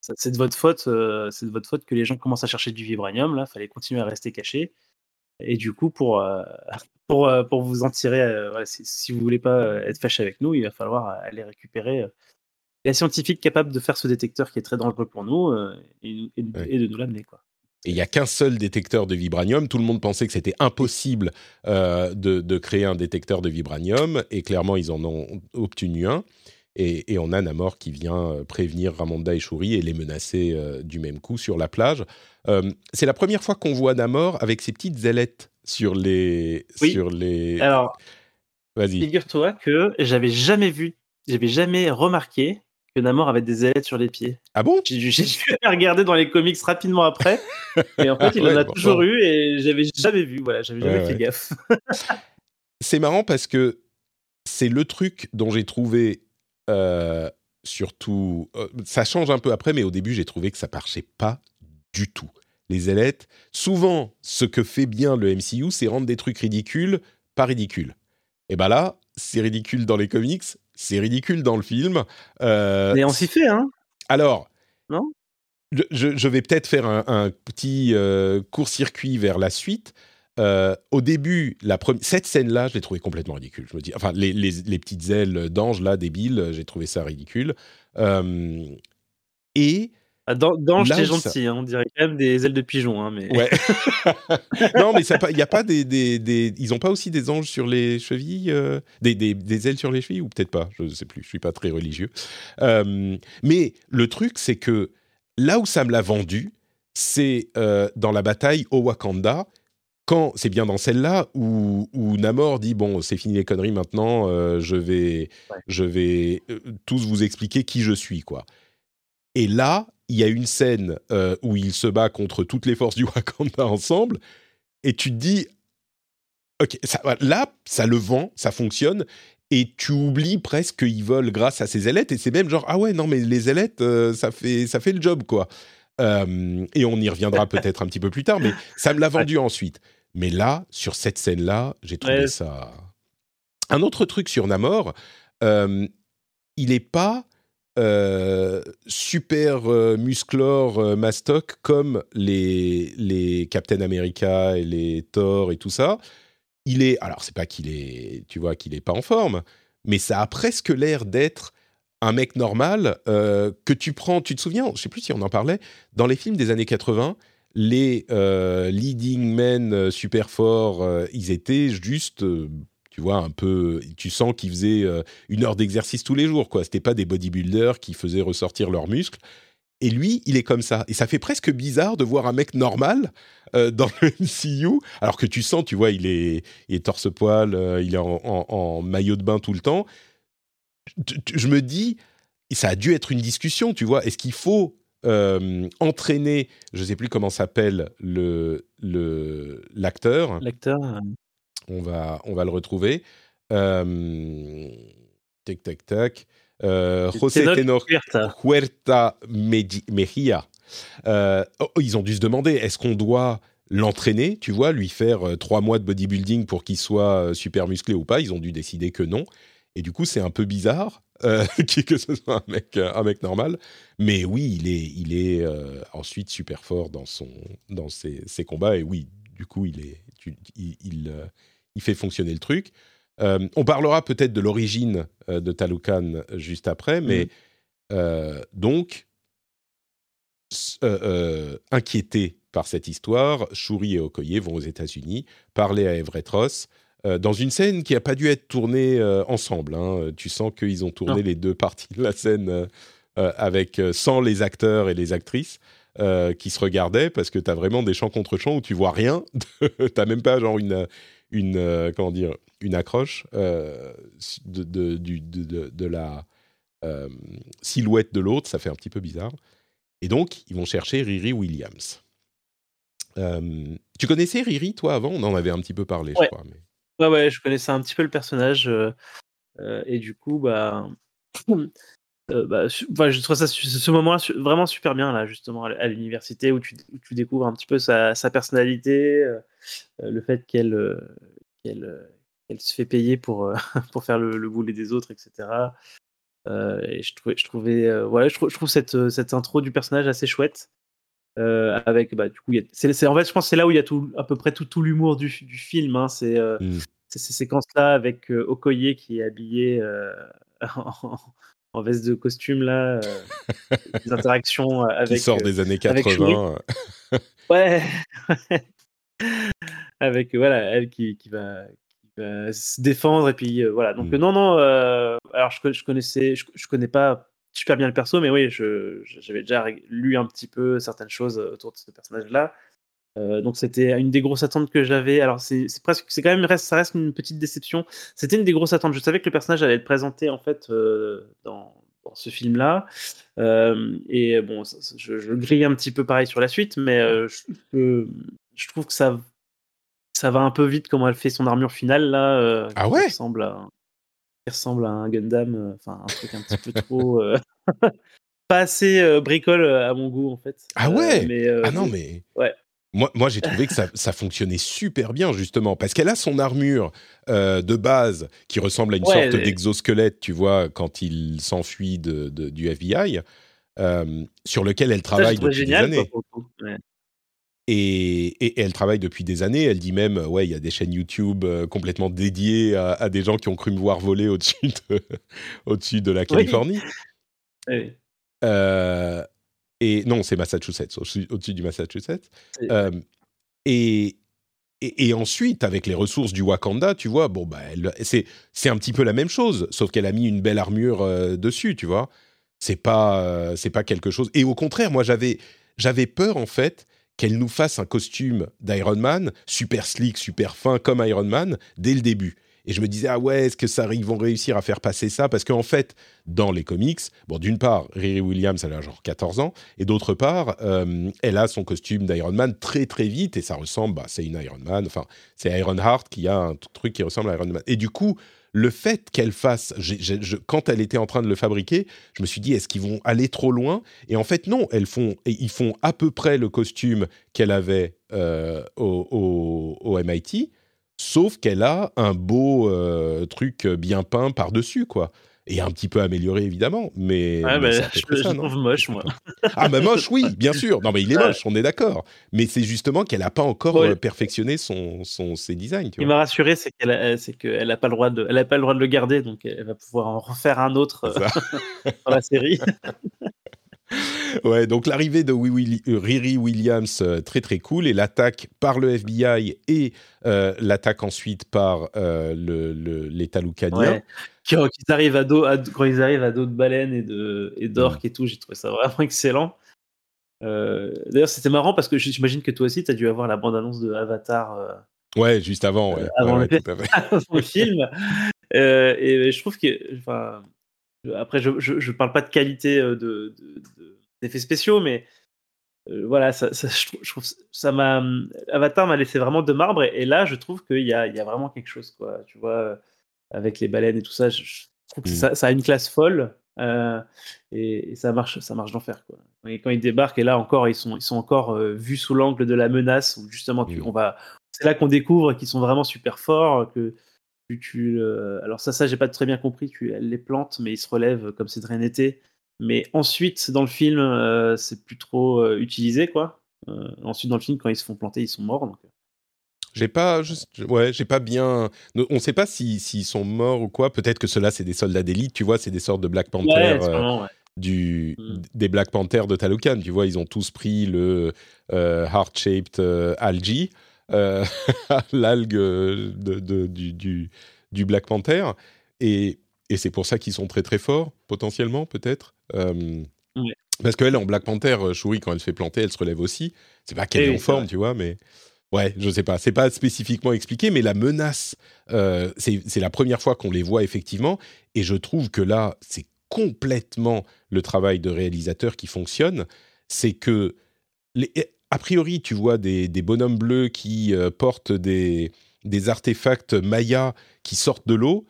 c'est de votre faute, c'est de votre faute que les gens commencent à chercher du vibranium. Là, fallait continuer à rester caché. Et du coup, pour pour pour vous en tirer, si, si, vous voulez pas être fâché avec nous, il va falloir aller récupérer la scientifique capable de faire ce détecteur qui est très dangereux pour nous et, de nous l'amener quoi. Et il n'y a qu'un seul détecteur de vibranium. Tout le monde pensait que c'était impossible de, de, créer un détecteur de vibranium. Et clairement, ils en ont obtenu un. Et, on a Namor qui vient euh, prévenir Ramonda et Shuri et les menacer euh, du même coup sur la plage. Euh, c'est la première fois qu'on voit Namor avec ses petites ailettes sur les. Sur les... Alors, vas-y. Figure-toi que j'avais jamais vu, j'avais jamais remarqué que Namor avait des ailettes sur les pieds. Ah bon? J'ai regardé dans les comics rapidement après. et en fait, il en a toujours eu et j'avais jamais vu. Voilà, j'avais jamais fait gaffe. c'est marrant parce que c'est le truc dont j'ai trouvé euh, surtout, euh, ça change un peu après, mais au début, j'ai trouvé que ça marchait pas du tout. Les ailettes, souvent, ce que fait bien le MCU, c'est rendre des trucs ridicules pas ridicules. Et ben là, c'est ridicule dans les comics, c'est ridicule dans le film. Euh, mais on s'y fait, hein Alors, non? je, vais peut-être faire un, petit court-circuit vers la suite. Euh, au début, la cette scène-là, je l'ai trouvée complètement ridicule. Je me dis, enfin, les, petites ailes d'ange là, débiles, j'ai trouvé ça ridicule. Euh, et ah, d'ange, c'est gentil. Hein, on dirait quand même des ailes de pigeon, hein, mais. Ouais. non, mais il y a pas des, des, ils ont pas aussi des anges sur les chevilles, euh, des, des, ailes sur les chevilles ou peut-être pas. Je ne sais plus. Je suis pas très religieux. mais le truc, c'est que là où ça me l'a vendu, c'est dans la bataille au Wakanda quand c'est bien dans celle-là où, Namor dit bon c'est fini les conneries maintenant euh, je vais je vais euh, tous vous expliquer qui je suis quoi et là il y a une scène euh, où il se bat contre toutes les forces du Wakanda ensemble et tu te dis ok ça, là ça le vend ça fonctionne et tu oublies presque qu'ils volent grâce à ces ailettes et c'est même genre ah ouais non mais les ailettes ça fait ça fait le job quoi et on y reviendra peut-être un petit peu plus tard, mais ça me l'a vendu ensuite. Mais là, sur cette scène-là, j'ai trouvé ça. Un autre truc sur Namor, euh, il n'est pas euh, super euh, musclore mastoc comme les, les Captain America et les Thor et tout ça. Il est. Alors, c'est pas qu'il est. Tu vois, qu'il est pas en forme, mais ça a presque l'air d'être un mec normal que tu prends. Tu te souviens, je sais plus si on en parlait, dans les films des années 80 les euh, leading men euh, super forts, euh, ils étaient juste, tu vois, un peu. Tu sens qu'ils faisaient une heure d'exercice tous les jours, quoi. C'était pas des bodybuilders qui faisaient ressortir leurs muscles. Et lui, il est comme ça. Et ça fait presque bizarre de voir un mec normal dans le MCU, alors que tu sens, tu vois, il est, il est torse-poil, il est en, maillot de bain tout le temps. Je me dis, ça a dû être une discussion, tu vois. Est-ce qu'il faut euh, entraîner, je ne sais plus comment s'appelle le l'acteur? L'acteur. Euh. On va on va le retrouver. Euh, tac tac tac. Euh, José Tenor Huerta Mejia. Oh, ils ont dû se demander est-ce qu'on doit l'entraîner, tu vois, lui faire trois mois de bodybuilding pour qu'il soit super musclé ou pas? Ils ont dû décider que non. Et du coup, c'est un peu bizarre euh, que ce soit un mec, un mec normal. Mais oui, il est, il est euh, ensuite super fort dans, son, dans ses, ses, combats. Et oui, du coup, il, est, il, il, euh, il, fait fonctionner le truc. on parlera peut-être de l'origine de Talukan juste après, mais mmh. donc, inquiété par cette histoire, Shuri et Okoye vont aux États-Unis parler à Everett Ross euh, dans une scène qui n'a pas dû être tournée euh, ensemble. Hein. Tu sens qu'ils ont tourné les deux parties de la scène euh, avec sans les acteurs et les actrices. qui se regardaient parce que tu as vraiment des champs contre champs où tu vois rien. tu n'as même pas genre une, une, comment dire, une accroche de, de, de, de, la silhouette de l'autre. Ça fait un petit peu bizarre. Et donc, ils vont chercher Riri Williams. tu connaissais Riri, toi, avant? On en avait un petit peu parlé, je crois. Mais... Ouais, ouais, je connaissais un petit peu le personnage. et du coup, bah, bah, je trouve ça ce moment vraiment super bien là justement à l'université où tu, tu, découvres un petit peu sa, sa personnalité, le fait qu'elle qu'elle elle se fait payer pour, pour faire le, le boulet des autres, etc. et je trouvais, je trouvais voilà, je trouve, je trouve cette, cette intro du personnage assez chouette. Euh, avec bah, du coup, c'est, en fait, je pense c'est là où il y a tout, à peu près tout, tout l'humour du, du film. Hein, c'est, mmh. ces séquences-là avec Okoye qui est habillé en, en, veste de costume là, des interactions avec. Qui sort des années 80. ouais. avec voilà, elle qui, qui va se défendre et puis voilà. Donc mmh. non non. alors je, je connaissais, je, je connais pas super bien le perso, mais oui, j'avais déjà lu un petit peu certaines choses euh, autour de ce personnage-là. Euh, donc c'était une des grosses attentes que j'avais. Alors c'est presque, c'est quand même ça reste une petite déception. C'était une des grosses attentes. Je savais que le personnage allait être présenté en fait euh, dans, ce film-là. et bon, je, grille un petit peu pareil sur la suite, mais je, je, trouve que ça ça va un peu vite comment elle fait son armure finale là. ah ouais? Ressemble à, ressemble à un Gundam, euh, enfin un truc un petit peu trop. Euh, pas assez euh, bricole à mon goût en fait. Ah ouais? Mais, Ah non, mais. Ouais. Moi, moi j'ai trouvé que ça, ça, fonctionnait super bien, justement, parce qu'elle a son armure de base qui ressemble à une sorte d'exosquelette, tu vois, quand il s'enfuit de, du FBI, sur lequel elle travaille depuis des années. Et, elle travaille depuis des années. Elle dit même, ouais, il y a des chaînes YouTube euh, complètement dédiées à, des gens qui ont cru me voir voler au-dessus de, au-dessus de la Californie. Euh, et non, c'est Massachusetts, au-dessus, du Massachusetts. Euh, et, et, ensuite, avec les ressources du Wakanda, tu vois, bon, bah, c'est, c'est un petit peu la même chose, sauf qu'elle a mis une belle armure dessus, tu vois. C'est pas, c'est pas quelque chose. Et au contraire, moi, j'avais, j'avais peur, en fait, qu'elle nous fasse un costume d'Iron Man, super slick, super fin, comme Iron Man, dès le début. Et je me disais, ah ouais, est-ce que vont réussir à faire passer ça? Parce qu'en fait, dans les comics, bon, d'une part, Riri Williams, elle a genre 14 ans, et d'autre part, euh, elle a son costume d'Iron Man très très vite, et ça ressemble, bah, c'est une Iron Man, enfin, c'est Iron Heart qui a un truc qui ressemble à Iron Man. Et du coup, le fait qu'elle fasse, quand elle était en train de le fabriquer, je me suis dit, est-ce qu'ils vont aller trop loin? Et en fait, non, elles font, ils font à peu près le costume qu'elle avait euh, au, MIT, sauf qu'elle a un beau euh, truc bien peint par-dessus, quoi et un petit peu amélioré évidemment, mais, je, le trouve moche moi. ah mais moche oui, bien sûr. Non mais il est moche, on est d'accord. Mais c'est justement qu'elle n'a pas encore euh, perfectionné son, son, ses designs. Tu il m'a rassuré, c'est qu'elle n'a pas le droit de, elle a pas le droit de le garder, donc elle va pouvoir en refaire un autre euh, dans la série. ouais, donc l'arrivée de euh, Riri Williams, très très cool, et l'attaque par le FBI et l'attaque ensuite par l'État le, loucanien quand, ils arrivent à dos, quand ils arrivent à dos de baleine et de et d'orques et tout, j'ai trouvé ça vraiment excellent. Euh, d'ailleurs, c'était marrant parce que j'imagine que toi aussi, tu as dû avoir la bande-annonce de Avatar. Euh, ouais, juste avant, ouais. avant, le, film. Euh, et je trouve que, enfin, après, je, je, parle pas de qualité de, d'effets spéciaux, mais voilà, ça, je, trouve, ça m'a Avatar m'a laissé vraiment de marbre et, là, je trouve qu'il y a, il y a vraiment quelque chose, quoi. Tu vois avec les baleines et tout ça. Je, trouve que mmh. ça, a une classe folle euh, et, ça marche, ça marche d'enfer. Quoi. Et quand ils débarquent, et là encore, ils sont, ils sont encore euh, vus sous l'angle de la menace, où justement, tu, mmh. on va, c'est là qu'on découvre qu'ils sont vraiment super forts, que tu, tu alors ça, ça, j'ai pas très bien compris. Tu, les plantes, mais ils se relèvent comme si de rien n'était. Mais ensuite, dans le film, euh, c'est plus trop utilisé, quoi. ensuite, dans le film, quand ils se font planter, ils sont morts. Donc, j'ai pas, ouais, j'ai pas bien. On sait pas s'ils sont morts ou quoi. Peut-être que ceux-là, c'est des soldats d'élite, tu vois, c'est des sortes de Black Panther. Euh, du, mm. des Black Panthers de Talokan, tu vois, ils ont tous pris le euh, heart-shaped euh, l'algue de, du, du, du, Black Panther, et, et c'est pour ça qu'ils sont très très forts, potentiellement, peut-être. Parce qu'elle, en Black Panther, Shuri, quand elle se fait planter, elle se relève aussi. C'est pas qu'elle est en forme, tu vois, mais. Ouais, je sais pas. C'est pas spécifiquement expliqué, mais la menace, euh, c'est la première fois qu'on les voit effectivement, et je trouve que là, c'est complètement le travail de réalisateur qui fonctionne. C'est que, les, a priori, tu vois des, bonhommes bleus qui euh, portent des, artefacts mayas qui sortent de l'eau.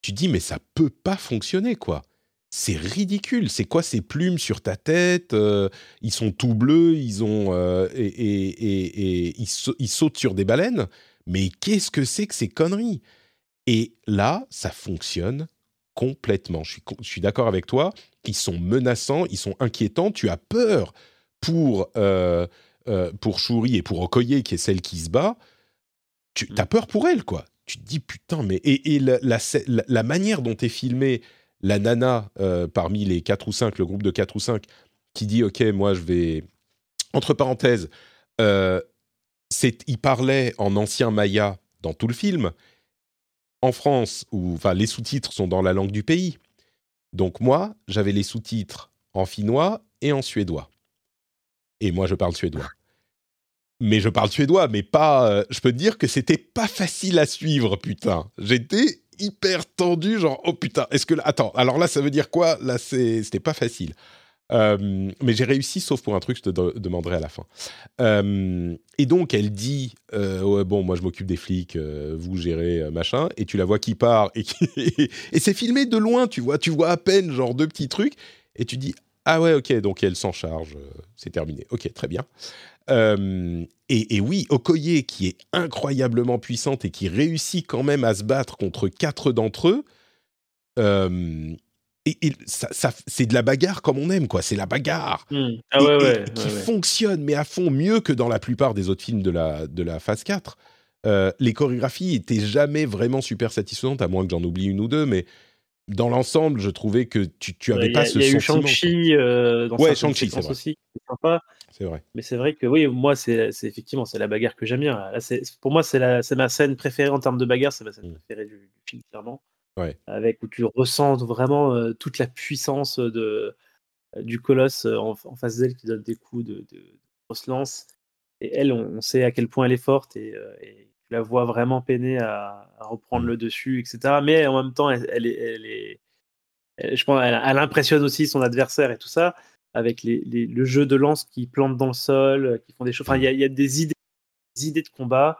Tu dis, mais ça peut pas fonctionner, quoi. c'est ridicule. C'est quoi ces plumes sur ta tête euh, Ils sont tout bleus, ils ont euh, et, ils, sautent sur des baleines. Mais qu'est-ce que c'est que ces conneries? Et là, ça fonctionne complètement. Je suis, d'accord avec toi. Ils sont menaçants, ils sont inquiétants. Tu as peur pour pour Shuri et pour Okoye, qui est celle qui se bat. Tu as mm. peur pour elle, quoi. Tu te dis putain, mais et, la, la, la, manière dont est filmé la nana euh, parmi les 4 ou 5, le groupe de 4 ou 5, qui dit Ok, moi je vais. Entre parenthèses, euh, il parlait en ancien maya dans tout le film. En France, où enfin, les sous-titres sont dans la langue du pays. Donc moi, j'avais les sous-titres en finnois et en suédois. Et moi, je parle suédois. Mais je parle suédois, mais pas. Euh, je peux te dire que c'était pas facile à suivre, putain. J'étais hyper tendu, genre oh putain, est-ce que attends, alors là ça veut dire quoi? Là c'était pas facile. Euh, mais j'ai réussi, sauf pour un truc, je te demanderai à la fin. Euh, et donc, elle dit euh, Bon, moi, je m'occupe des flics, vous gérez machin. Et tu la vois qui part. Et, et c'est filmé de loin, tu vois. Tu vois à peine, genre, deux petits trucs. Et tu dis Ah ouais, ok, donc elle s'en charge. c'est terminé. Ok, très bien. Euh, et, oui, Okoye, qui est incroyablement puissante et qui réussit quand même à se battre contre quatre d'entre eux, euh, et, ça, c'est de la bagarre comme on aime, quoi. C'est la bagarre. Hmm. Ah ouais, qui fonctionne, mais à fond, mieux que dans la plupart des autres films de la, de la phase 4. Euh, les chorégraphies étaient jamais vraiment super satisfaisantes, à moins que j'en oublie une ou deux, mais dans l'ensemble, je trouvais que tu, tu avais pas ce sentiment. Il y a eu Shang-Chi euh, dans ouais, Shang-Chi, c'est aussi, c'est sympa. C'est vrai. Mais c'est vrai que oui, moi, c'est effectivement c'est la bagarre que j'aime bien. Là, pour moi, c'est ma scène préférée en termes de bagarre, c'est ma scène mm. préférée du, film, clairement. Ouais. Avec où tu ressens vraiment euh, toute la puissance de, euh, du colosse euh, en, face d'elle qui donne des coups de, de, grosse lance. Et elle, on, sait à quel point elle est forte et, et tu la vois vraiment peiner à, reprendre le dessus, etc. Mais en même temps, elle, est, je pense, elle, impressionne aussi son adversaire et tout ça, avec le jeu de lance qui plante dans le sol, qui font des choses. Enfin, il y, a des idées, de combat.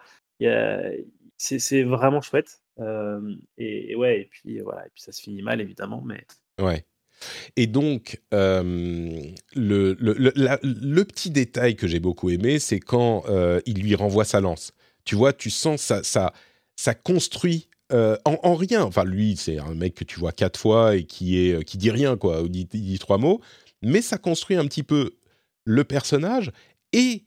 C'est vraiment chouette. Euh, et, ouais, et puis voilà, et puis ça se finit mal évidemment, mais. Ouais. Et donc, euh, le, le, petit détail que j'ai beaucoup aimé, c'est quand euh, il lui renvoie sa lance tu vois, tu sens ça, ça, ça construit euh, en, rien. Enfin, lui, c'est un mec que tu vois quatre fois et qui est qui dit rien quoi, ou dit, trois mots, mais ça construit un petit peu le personnage et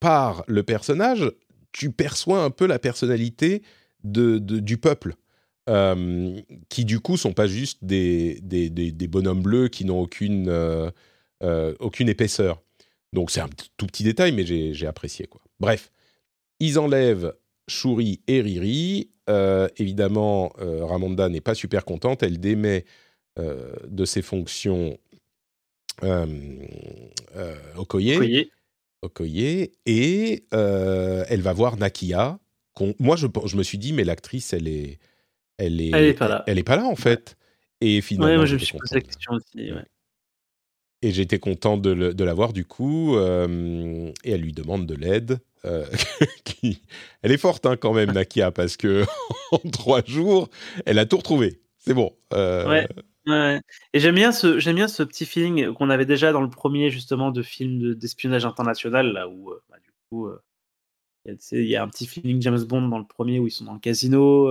par le personnage, tu perçois un peu la personnalité de, du peuple. Euh, qui du coup sont pas juste des, des, bonhommes bleus qui n'ont aucune, euh, aucune épaisseur. Donc c'est un tout petit détail, mais j'ai apprécié. quoi. Bref, ils enlèvent Shuri et Riri. Euh, évidemment, euh, Ramonda n'est pas super contente. Elle démet euh, de ses fonctions Okoye. Okoye. Et elle va voir Nakia. Moi, je, je, me suis dit, mais l'actrice, elle est, elle est, elle est pas là. Elle est pas là en fait. Et finalement, moi, je me suis posé la question aussi. Et j'étais content de, de la voir du coup. et elle lui demande de l'aide. Euh. Elle est forte hein, quand même, Nakia, parce que en trois jours, elle a tout retrouvé. C'est bon. Euh, ouais. Et j'aime bien ce j'aime bien ce petit feeling qu'on avait déjà dans le premier justement de film d'espionnage international là où euh, bah, du coup il y, a un petit feeling James Bond dans le premier où ils sont dans le casino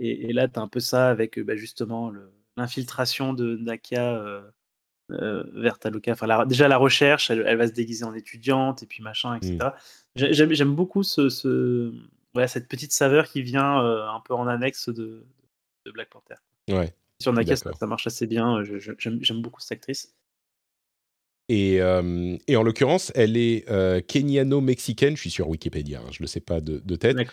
et, là tu as un peu ça avec bah, justement l'infiltration de Nakia euh, vers Taluka. Enfin, déjà la recherche, elle, va se déguiser en étudiante et puis machin, etc. Mm. J'aime beaucoup ce, cette petite saveur qui vient euh, un peu en annexe de, Black Panther. Ouais. Sur Nakia, ça, marche assez bien. J'aime beaucoup cette actrice. Et, euh, et, en l'occurrence, elle est euh, kenyano-mexicaine. Je suis sur Wikipédia, hein, je ne le sais pas de, de tête.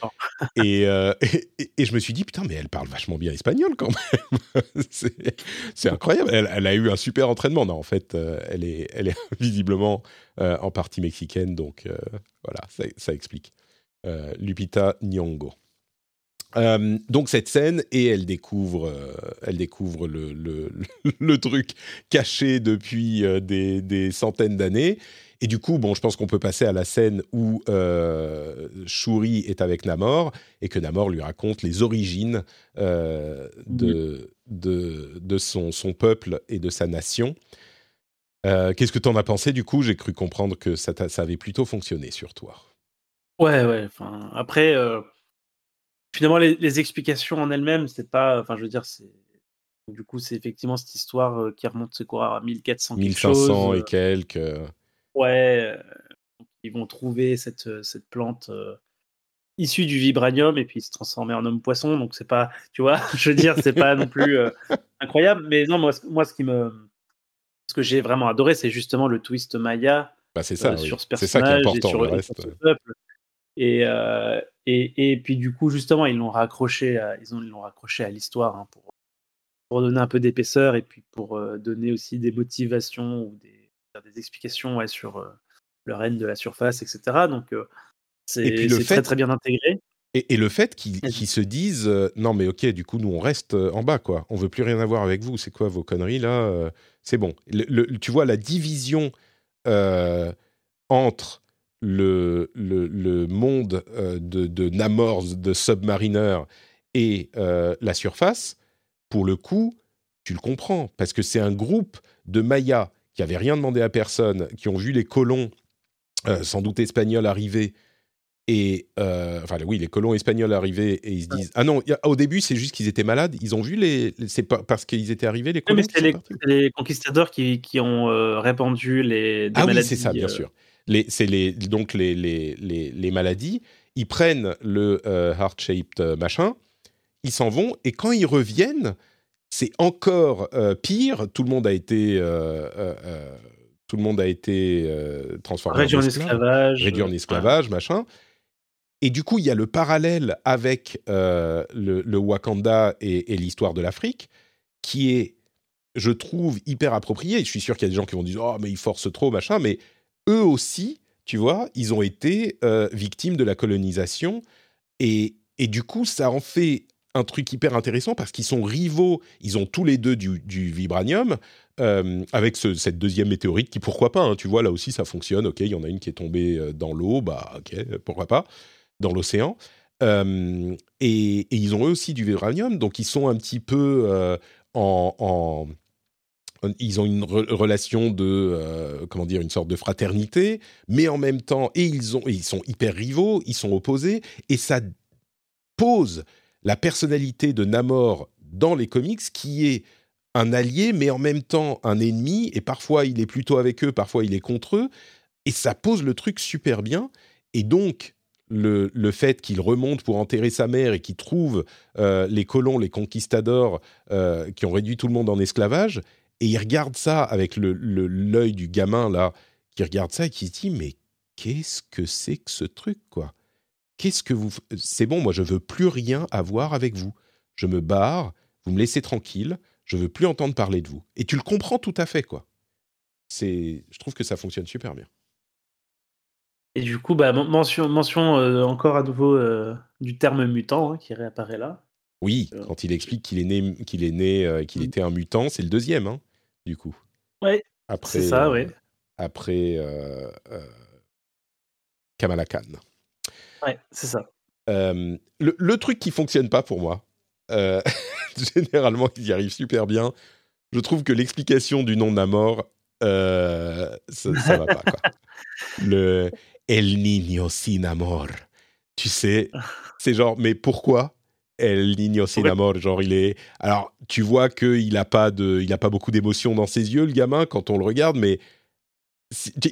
Euh, et, et, je me suis dit, putain, mais elle parle vachement bien espagnol quand même. c'est incroyable. Elle, elle, a eu un super entraînement. Non, en fait, elle, est, elle est visiblement en partie mexicaine. Donc voilà, ça, ça explique. Lupita Nyong'o. Euh, donc cette scène et elle découvre, euh, elle découvre le, truc caché depuis euh, des, centaines d'années. Et du coup, bon, je pense qu'on peut passer à la scène où Shuri est avec Namor et que Namor lui raconte les origines de, son, peuple et de sa nation. Qu'est-ce que tu en as pensé du coup? J'ai cru comprendre que ça, avait plutôt fonctionné sur toi. Ouais, ouais. Après finalement, les, explications en elles-mêmes, c'est pas. Enfin, je veux dire, c'est. Du coup, c'est effectivement cette histoire euh, qui remonte, c'est quoi, à 1400 1500 et euh. quelques. Ouais. ils vont trouver cette, euh, cette plante issue du vibranium et puis se transformer en homme poisson. Donc, c'est pas. Tu vois, je veux dire, c'est pas non plus incroyable. Mais non, moi, moi, ce qui me. Ce que j'ai vraiment adoré, c'est justement le twist Maya bah, c'est ça, sur ce personnage. C'est ça qui est important. sur, le reste. peuple. Et, euh, et, et, puis du coup, justement, ils l'ont raccroché, à, ils ont, l'ont raccroché à l'histoire hein, pour, pour, donner un peu d'épaisseur et puis pour euh, donner aussi des motivations ou des, des explications ouais, sur euh, le règne de la surface, etc. Donc c'est, c'est très très bien intégré. Et, et le fait qu'ils, se disent non mais ok, du coup nous on reste en bas quoi, on veut plus rien avoir avec vous, c'est quoi vos conneries là C'est bon. Le, tu vois la division entre le, le, monde euh, de, de, Namor, de Submariner et euh, la surface, pour le coup, tu le comprends, parce que c'est un groupe de Mayas qui n'avaient rien demandé à personne, qui ont vu les colons, euh, sans doute espagnols, arriver. Et enfin oui, les colons espagnols arriver et ils se disent ah non au début c'est juste qu'ils étaient malades ils ont vu les c'est pas parce qu'ils étaient arrivés les colons c'est les, conquistadors qui, qui ont répandu les ah oui c'est ça bien sûr c'est les, donc les, les, les, maladies, ils prennent le euh, heart-shaped euh, machin, ils s'en vont, et quand ils reviennent, c'est encore euh, pire. Tout le monde a été, tout le monde a été transformé réduit en esclavage, réduit en esclavage, machin. Et du coup, il y a le parallèle avec le, le, Wakanda et, et l'histoire de l'Afrique, qui est, je trouve, hyper approprié. Je suis sûr qu'il y a des gens qui vont dire, oh mais ils forcent trop, machin, mais eux aussi, tu vois, ils ont été euh, victimes de la colonisation. Et, et, du coup, ça en fait un truc hyper intéressant parce qu'ils sont rivaux. Ils ont tous les deux du, vibranium. Euh, avec cette deuxième météorite qui, pourquoi pas, hein, tu vois, là aussi ça fonctionne. Ok, il y en a une qui est tombée euh, dans l'eau, bah ok, pourquoi pas, dans l'océan. et, et, ils ont eux aussi du vibranium, donc ils sont un petit peu en ils ont une relation de euh, comment dire une sorte de fraternité, mais en même temps et ils ont ils sont hyper rivaux, ils sont opposés et ça pose la personnalité de Namor dans les comics qui est un allié mais en même temps un ennemi et parfois il est plutôt avec eux, parfois il est contre eux et ça pose le truc super bien. Et donc le, le, fait qu'il remonte pour enterrer sa mère et qu'il trouve euh, les colons, les conquistadors euh, qui ont réduit tout le monde en esclavage, et il regarde ça avec l'œil du gamin, là, qui regarde ça et qui se dit Mais qu'est-ce que c'est que ce truc, quoi? Qu'est-ce que vous. C'est bon, moi, je veux plus rien avoir avec vous. Je me barre, vous me laissez tranquille, je veux plus entendre parler de vous. Et tu le comprends tout à fait, quoi. C'est, je trouve que ça fonctionne super bien. Et du coup, bah, mention, mention euh, encore à nouveau euh, du terme mutant hein, qui réapparaît là. Oui, euh, quand il explique qu'il est né, qu'il est né, qu'il mmh. était un mutant, c'est le deuxième, hein, du coup. Ouais. Après, c'est ça, oui. Après Kamala Khan. Ouais, c'est ça. le, le, truc qui fonctionne pas pour moi, généralement, il y arrive super bien. Je trouve que l'explication du nom Namor, euh, ça, ça va pas. Quoi. Le El Niño sin amor. Tu sais, c'est genre, mais pourquoi El Niño sin amor, genre il est. Alors tu vois qu'il a pas de, il a pas beaucoup d'émotions dans ses yeux, le gamin, quand on le regarde, mais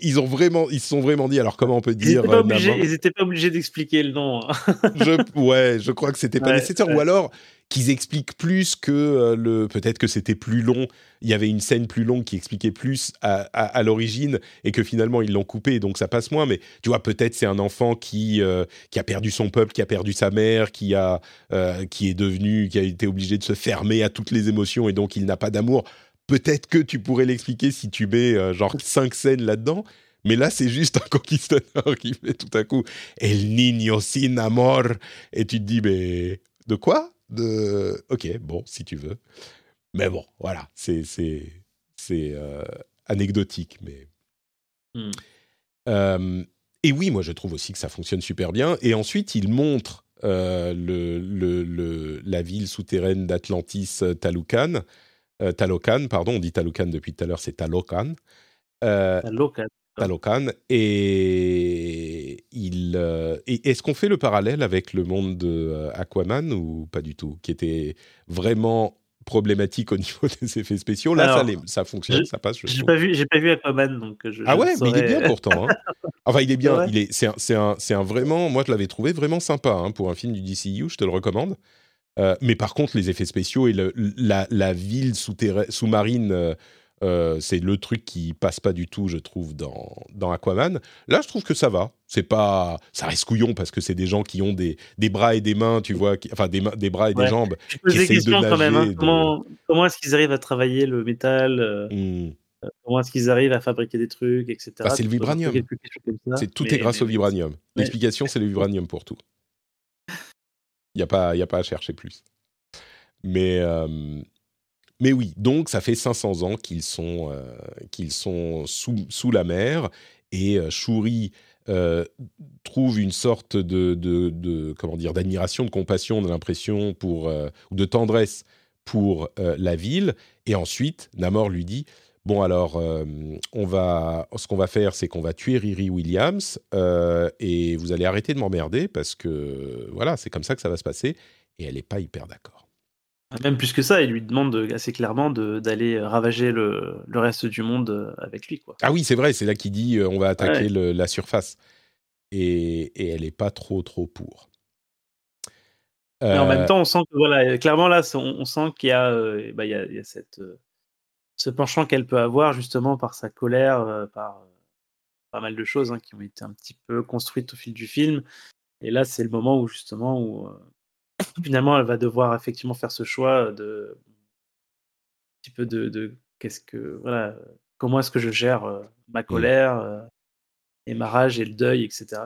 ils ont vraiment, ils se sont vraiment dit. Alors comment on peut dire Ils n'étaient pas, obligés d'expliquer le nom. Hein. je, ouais, je crois que c'était pas nécessaire. Ou alors qu'ils expliquent plus que euh, le. Peut-être que c'était plus long. Il y avait une scène plus longue qui expliquait plus à, à, l'origine et que finalement ils l'ont coupé, donc ça passe moins. Mais tu vois, peut-être c'est un enfant qui euh, qui a perdu son peuple, qui a perdu sa mère, qui a euh, qui est devenu, qui a été obligé de se fermer à toutes les émotions et donc il n'a pas d'amour peut-être que tu pourrais l'expliquer si tu mets euh, genre cinq scènes là-dedans. Mais là, c'est juste un conquistador qui fait tout à coup El Niño sin amor. Et tu te dis, mais de quoi De ok, bon, si tu veux. Mais bon, voilà, c'est c'est anecdotique, mais. Mmh. et oui, moi je trouve aussi que ça fonctionne super bien. Et ensuite, il montre le, le, la ville souterraine d'Atlantis, Taloukan. Talokan, pardon, on dit Talokan depuis tout à l'heure, c'est Talokan. Talokan. Talokan. Et, il, est-ce qu'on fait le parallèle avec le monde de Aquaman ou pas du tout Qui était vraiment problématique au niveau des effets spéciaux? Là, ça, ça, fonctionne, ça passe. J'ai pas vu, j'ai pas vu Aquaman, donc je, ah ouais, mais il est bien pourtant. Hein. Enfin, il est bien. Il est, c'est un, c'est un, c'est un vraiment. Moi, je l'avais trouvé vraiment sympa hein, pour un film du DCU. Je te le recommande. Euh, mais par contre, les effets spéciaux et le, la, la, ville sous-marine euh, euh, c'est le truc qui passe pas du tout, je trouve, dans, dans Aquaman. Là, je trouve que ça va. C'est pas, ça reste couillon parce que c'est des gens qui ont des, des bras et des mains, tu vois, enfin des, des bras et des jambes. Je pose des questions quand même. Hein. Comment, comment est-ce qu'ils arrivent à travailler le métal euh, hmm. euh, Comment est-ce qu'ils arrivent à fabriquer des trucs, etc. Bah, c'est le vibranium. C'est tout est grâce au vibranium. L'explication, c'est le vibranium pour tout. Il n'y a pas, il a pas à chercher plus. Mais mais oui, donc ça fait 500 ans qu'ils sont, euh, sont sous, sous, la mer et euh, Shuri euh, trouve une sorte de, de, comment dire d'admiration, de compassion, de pour ou de tendresse pour la ville. Et ensuite, Namor lui dit bon alors on va, ce qu'on va faire, c'est qu'on va tuer Riri Williams et vous allez arrêter de m'emmerder parce que voilà, c'est comme ça que ça va se passer. Et elle n'est pas hyper d'accord. Même plus que ça, il lui demande assez clairement d'aller ravager le, le, reste du monde euh, avec lui. Quoi. Ah oui, c'est vrai, c'est là qu'il dit euh, on va attaquer la surface. Et, et elle n'est pas trop, trop pour. Mais en même euh, temps, on sent que, voilà, clairement là, on, sent qu'il y a, bah, y y a cette, ce penchant qu'elle peut avoir justement par sa colère, par pas mal de choses hein, qui ont été un petit peu construites au fil du film. Et là, c'est le moment où justement où finalement, elle va devoir effectivement faire ce choix de un petit peu de, qu'est-ce que voilà, comment est-ce que je gère euh, ma mmh. colère euh, et ma rage et le deuil, etc.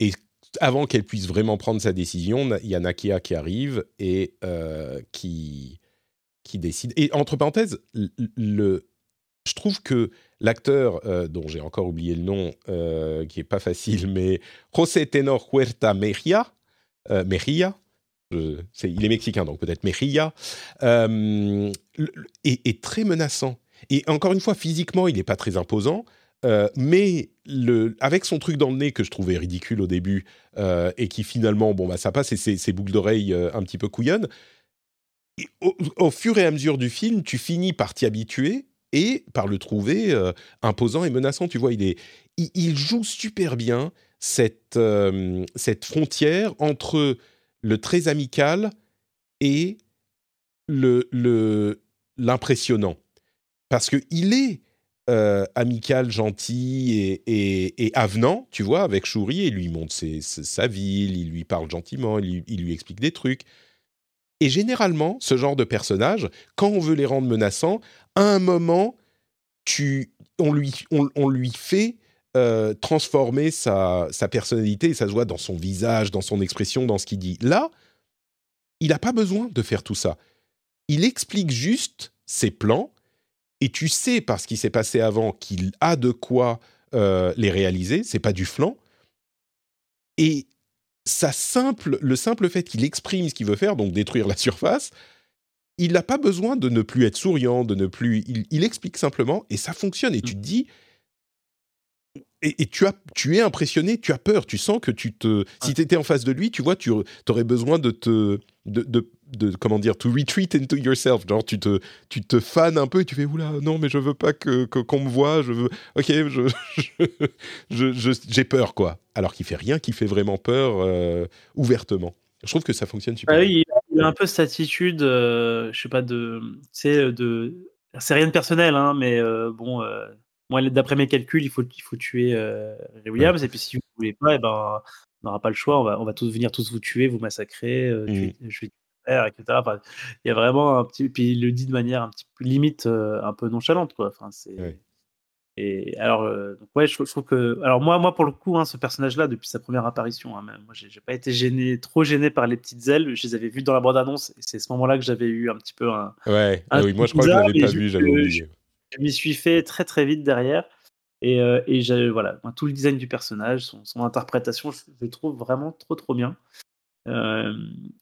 Et avant qu'elle puisse vraiment prendre sa décision, il y a Nakia qui arrive et euh, qui qui décide. Et entre parenthèses, le, je trouve que l'acteur, dont j'ai encore oublié le nom, qui est pas facile, mais José Tenor Huerta Mejia, Mejia il est mexicain, donc peut-être Mejia, euh, est, très menaçant. Et encore une fois, physiquement, il n'est pas très imposant, euh, mais avec son truc dans le nez que je trouvais ridicule au début, euh, et qui finalement, bon, bah, ça passe, et ses, boucles d'oreilles un petit peu couillonnes, au, fur et à mesure du film, tu finis par t'y habituer et par le trouver imposant et menaçant. Tu vois, il, joue super bien cette frontière entre le très amical et le l'impressionnant. Parce qu'il est euh, amical, gentil et, avenant, tu vois, avec Chouri, et lui montre sa ville, il lui parle gentiment, il, lui explique des trucs. Et généralement, ce genre de personnage, quand on veut les rendre menaçants, à un moment, tu, on, lui, on lui fait euh, transformer sa, personnalité et ça se voit dans son visage, dans son expression, dans ce qu'il dit. Là, il n'a pas besoin de faire tout ça. Il explique juste ses plans et tu sais par ce qui s'est passé avant qu'il a de quoi euh, les réaliser. C'est pas du flanc. Et ça simple, le simple fait qu'il exprime ce qu'il veut faire, donc détruire la surface, il n'a pas besoin de ne plus être souriant, de ne plus. Il, il, explique simplement et ça fonctionne. Et tu te dis, et, tu, as, tu es impressionné, tu as peur, tu sens que tu te... Si tu étais en face de lui, tu vois, tu aurais besoin de te... De, de, de, comment dire, to retreat into yourself. Genre, tu te, tu te fanes un peu et tu fais, oula, non, mais je veux pas que, qu'on me voit, je veux, ok, je, je, j'ai peur, quoi. Alors qu'il fait rien qui fait vraiment peur euh, ouvertement. Je trouve que ça fonctionne super ah oui, Il a un peu cette attitude, euh, je sais pas, de, c'est de, c'est rien de personnel, hein, mais euh, bon, moi, d'après mes calculs, il faut, il faut tuer euh, Williams. Et puis, si vous ne voulez pas, eh ben, on n'aura pas le choix. On va, on va tous venir tous vous tuer, vous massacrer, euh, mmh. je vais faire, etc. il y a vraiment un petit. Puis, il le dit de manière un petit peu limite, euh, un peu nonchalante, quoi. Enfin, c'est. Et alors, euh, donc ouais, je, trouve que. Alors, moi, moi pour le coup, hein, ce personnage-là, depuis sa première apparition, hein, même, moi, j'ai pas été gêné, trop gêné par les petites ailes. Je les avais vues dans la bande-annonce, et c'est à ce moment-là que j'avais eu un petit peu un. Ouais, ah oui, moi, je crois que je l'avais pas vu, j'avais oublié. Je, m'y suis fait très, très vite derrière. Et, euh, et voilà, tout le design du personnage, son, son interprétation, je, le trouve vraiment trop, trop bien. Euh,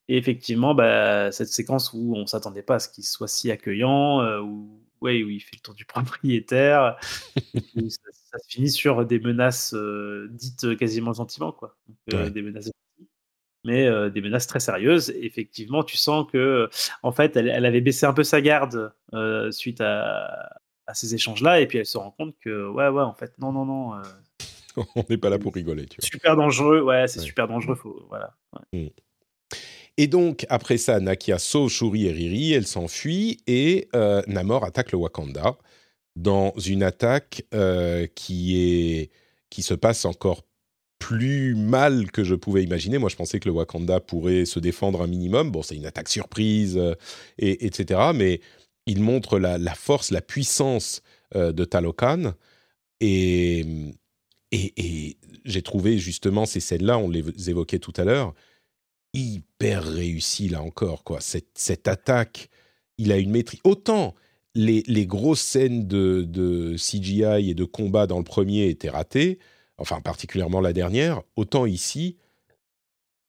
et effectivement, bah, cette séquence où on s'attendait pas à ce qu'il soit si accueillant, euh, où ouais, où il fait le tour du propriétaire. ça, se finit sur des menaces euh, dites quasiment gentiment, quoi. Euh, des menaces mais euh, des menaces très sérieuses. Effectivement, tu sens que, en fait, elle, avait baissé un peu sa garde suite à, ces échanges-là, et puis elle se rend compte que, ouais, ouais, en fait, non, non, non. On n'est pas là pour rigoler, tu vois. Super dangereux, ouais, c'est super dangereux, faut, voilà. Mmh. Et donc, après ça, Nakia sauve Shuri et Riri, elle s'enfuit et euh, Namor attaque le Wakanda dans une attaque euh, qui, est, qui se passe encore plus mal que je pouvais imaginer. Moi, je pensais que le Wakanda pourrait se défendre un minimum. Bon, c'est une attaque surprise, euh, et, etc. Mais il montre la, force, la puissance de Talokan. Et, et, j'ai trouvé justement ces scènes-là, on les évoquait tout à l'heure, hyper réussi là encore quoi. Cette, cette attaque, il a une maîtrise. Autant les, les grosses scènes de, de, CGI et de combat dans le premier étaient ratées, enfin particulièrement la dernière, autant ici,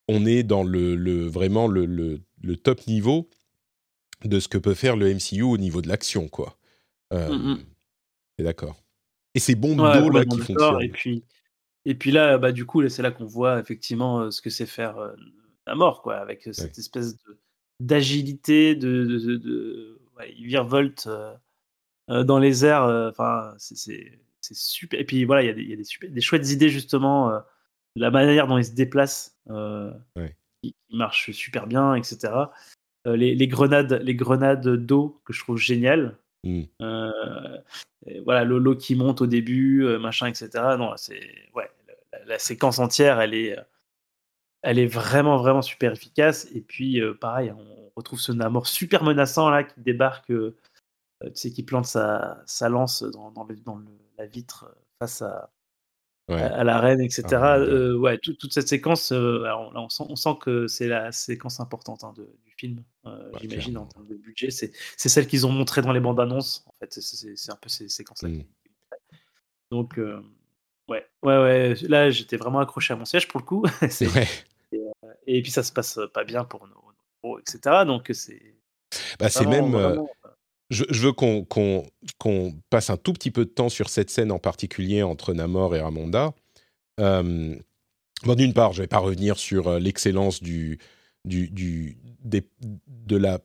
on est dans le, le vraiment le, le, top niveau de ce que peut faire le MCU au niveau de l'action quoi. Euh, mm, mm. d'accord. Et c'est bon d'eau là qui fonctionnent. Et puis, et puis là, bah, du coup, c'est là qu'on voit effectivement euh, ce que c'est faire euh, à mort, quoi, avec cette espèce d'agilité, de, de, de, virevolte dans les airs. Enfin, c'est super. Et puis voilà, il y a des, y a des, super, des chouettes idées justement, la manière dont il se déplace, qui, marche super bien, etc. Les, les, grenades, les grenades d'eau que je trouve géniales. Mmh. voilà, l'eau qui monte au début, machin, etc. Non, c'est ouais, la, la, séquence entière, elle est elle est vraiment, vraiment super efficace. Et puis, euh, pareil, on retrouve ce Namor super menaçant là qui débarque, euh, tu sais, qui plante sa, sa lance dans, dans, la vitre euh, face à, à, la reine, etc. Ah, ouais, toute cette séquence, on, sent, on, sent, que c'est la séquence importante hein, du film, j'imagine, en termes de budget. C'est celle qu'ils ont montrée dans les bandes annonces. En fait, c'est un peu ces séquences-là. Mmh. Donc, ouais, ouais, ouais. Là, j'étais vraiment accroché à mon siège pour le coup. c'est et puis ça se passe pas bien pour nos, nos etc. Donc c'est. Bah, c'est même. Euh, je, veux qu'on passe un tout petit peu de temps sur cette scène en particulier entre Namor et Ramonda. Euh, D'une part, je ne vais pas revenir sur euh, l'excellence du, de la,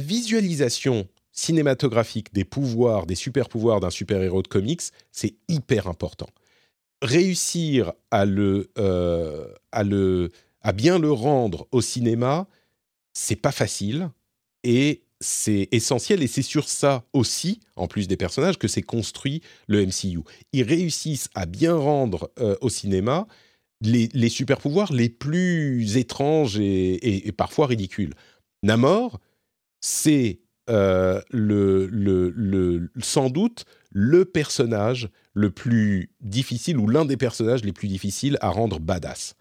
visualisation cinématographique des pouvoirs, des super pouvoirs d'un super-héros de comics, c'est hyper important. Réussir à le à bien le rendre au cinéma, c'est pas facile et c'est essentiel et c'est sur ça aussi, en plus des personnages, que c'est construit le MCU. Ils réussissent à bien rendre euh, au cinéma les, les super pouvoirs les plus étranges et, parfois ridicules. Namor, c'est euh, le, sans doute le personnage le plus difficile ou l'un des personnages les plus difficiles à rendre badass.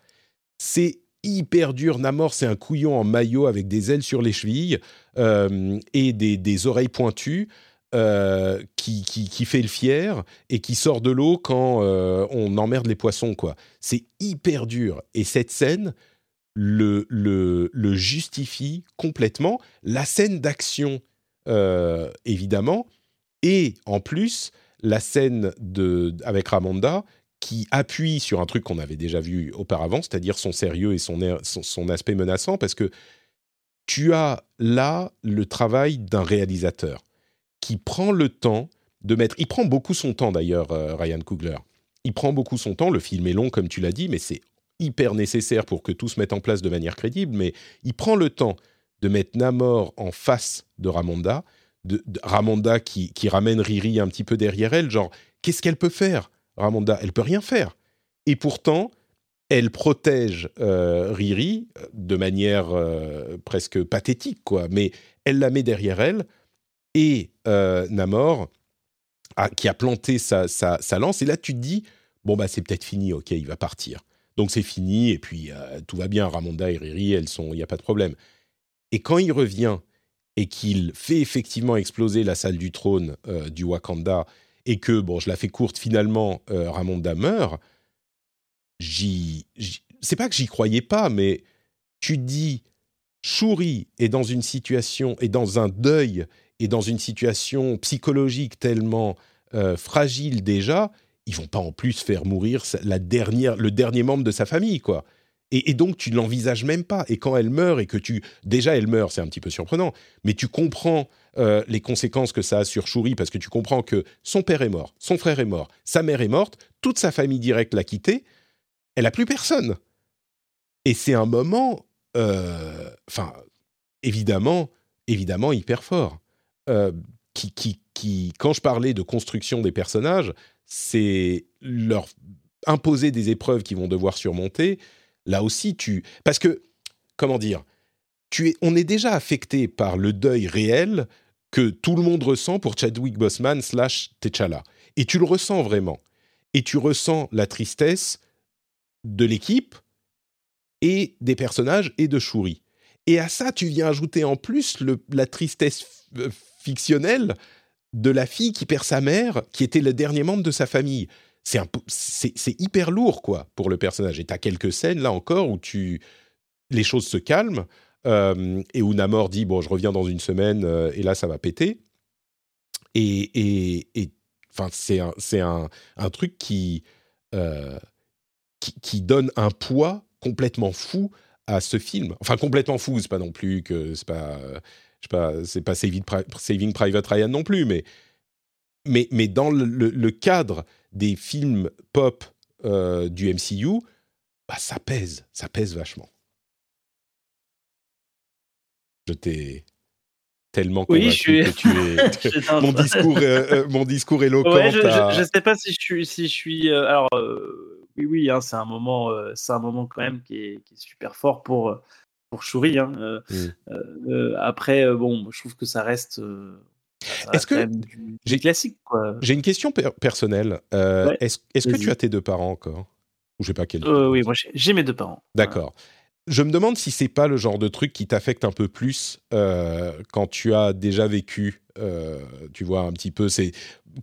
C'est hyper dur. Namor, c'est un couillon en maillot avec des ailes sur les chevilles euh, et des, oreilles pointues. Euh, qui, qui, fait le fier et qui sort de l'eau quand euh, on emmerde les poissons, quoi. C'est hyper dur. Et cette scène le, le, le justifie complètement. La scène d'action, évidemment, et en plus, la scène de, avec Ramonda, qui appuie sur un truc qu'on avait déjà vu auparavant, c'est-à-dire son sérieux et son, son, aspect menaçant, parce que tu as là le travail d'un réalisateur qui prend le temps de mettre... Il prend beaucoup son temps d'ailleurs, euh, Ryan Coogler. Il prend beaucoup son temps, le film est long comme tu l'as dit, mais c'est hyper nécessaire pour que tout se mette en place de manière crédible, mais il prend le temps de mettre Namor en face de Ramonda, de, Ramonda qui, qui ramène Riri un petit peu derrière elle, genre, qu'est-ce qu'elle peut faire? Ramonda, elle peut rien faire. Et pourtant, elle protège euh, Riri euh, de manière euh, presque pathétique, quoi. Mais elle la met derrière elle. Et Namor, qui a planté sa, sa, lance. Et là, tu te dis, bon, bah, c'est peut-être fini, ok, il va partir. Donc c'est fini, et puis tout va bien. Ramonda et Riri, il n'y a pas de problème. Et quand il revient et qu'il fait effectivement exploser la salle du trône du Wakanda, et que, bon, je la fais courte, finalement, euh, Ramonda. C'est pas que j'y croyais pas, mais tu dis, Shuri est dans une situation, est dans un deuil, et dans une situation psychologique tellement fragile déjà, ils vont pas en plus faire mourir la dernière, le dernier membre de sa famille, quoi. Et, donc tu ne l'envisages même pas. Et quand elle meurt et que tu déjà elle meurt, c'est un petit peu surprenant, mais tu comprends euh, les conséquences que ça a sur Shuri parce que tu comprends que son père est mort, son frère est mort, sa mère est morte, toute sa famille directe l'a quitté, elle a plus personne. Et c'est un moment, euh, enfin évidemment, évidemment hyper fort. Euh, qui, qui, qui, quand je parlais de construction des personnages, c'est leur imposer des épreuves qu'ils vont devoir surmonter. Là aussi, tu... Parce que, comment dire, tu es, on est déjà affecté par le deuil réel que tout le monde ressent pour Chadwick Boseman slash T'Challa. Et tu le ressens vraiment. Et tu ressens la tristesse de l'équipe et des personnages et de Shuri. Et à ça, tu viens ajouter en plus la tristesse euh, fictionnelle de la fille qui perd sa mère, qui était le dernier membre de sa famille. C'est, c'est, hyper lourd, quoi, pour le personnage. Et tu as quelques scènes, là encore, où tu... les choses se calment, euh, et où Namor dit, bon, je reviens dans une semaine, euh, et là, ça va péter. Et, enfin, c'est un, truc qui, euh, qui, donne un poids complètement fou à ce film. Enfin, complètement fou, c'est pas non plus que... C'est pas pas, c'est pas Saving, Private Ryan non plus, mais, mais, dans le, cadre des films pop du MCU, bah, ça pèse, ça pèse vachement. Je t'ai tellement convaincu oui, je suis... que tu es mon discours euh, euh, mon discours éloquent je, ne sais pas si je suis si je suis alors oui oui hein, c'est un moment c'est un moment quand même qui est, qui est super fort pour pour Shuri. Hein, euh, mmh. euh, après, euh, bon, je trouve que ça reste. Est-ce que j'ai classique J'ai une question personnelle. Est-ce que tu as tes deux parents encore? Ou je sais pas quel. oui, moi j'ai mes deux parents. D'accord. Je me demande si c'est pas le genre de truc qui t'affecte un peu plus quand tu as déjà vécu, tu vois un petit peu. C'est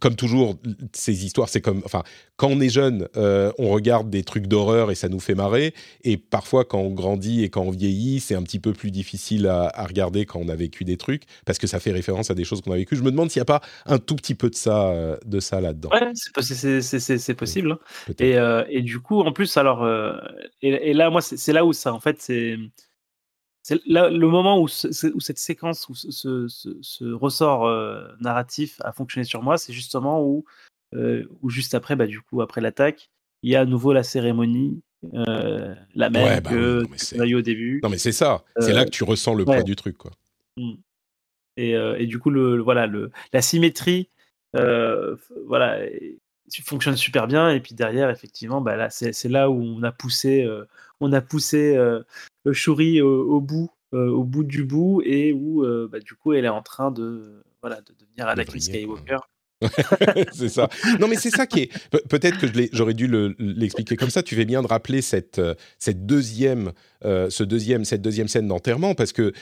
comme toujours, ces histoires, c'est comme, enfin, quand on est jeune, euh, on regarde des trucs d'horreur et ça nous fait marrer. Et parfois, quand on grandit et quand on vieillit, c'est un petit peu plus difficile à, regarder quand on a vécu des trucs parce que ça fait référence à des choses qu'on a vécues. Je me demande s'il n'y a pas un tout petit peu de ça, euh, de ça là-dedans. Ouais, c'est possible. Hein. Et, euh, et, du coup, en plus, alors, et, et, là, moi, c'est là où ça, en fait, c'est c'est le moment où, où, cette séquence, où ce, ressort euh, narratif a fonctionné sur moi, c'est justement où, euh, où juste après, bah, du coup, après l'attaque, il y a à nouveau la cérémonie, euh, la même bah que tu as eu au début. Non, mais c'est ça. C'est là que tu ressens le poids du truc, quoi. Mmh. Et, et, du coup, le, voilà, le, la symétrie, voilà, fonctionne super bien. Et puis derrière, effectivement, bah là, c'est là où on a poussé, on a poussé Shuri au, bout, au bout du bout, et où bah, du coup, elle est en train de, voilà, de devenir Anakin Skywalker. c'est ça. Non, mais c'est ça qui est. peut-être que j'aurais dû l'expliquer comme ça. Tu fais bien de rappeler cette, cette deuxième, ce deuxième, cette deuxième scène d'enterrement parce que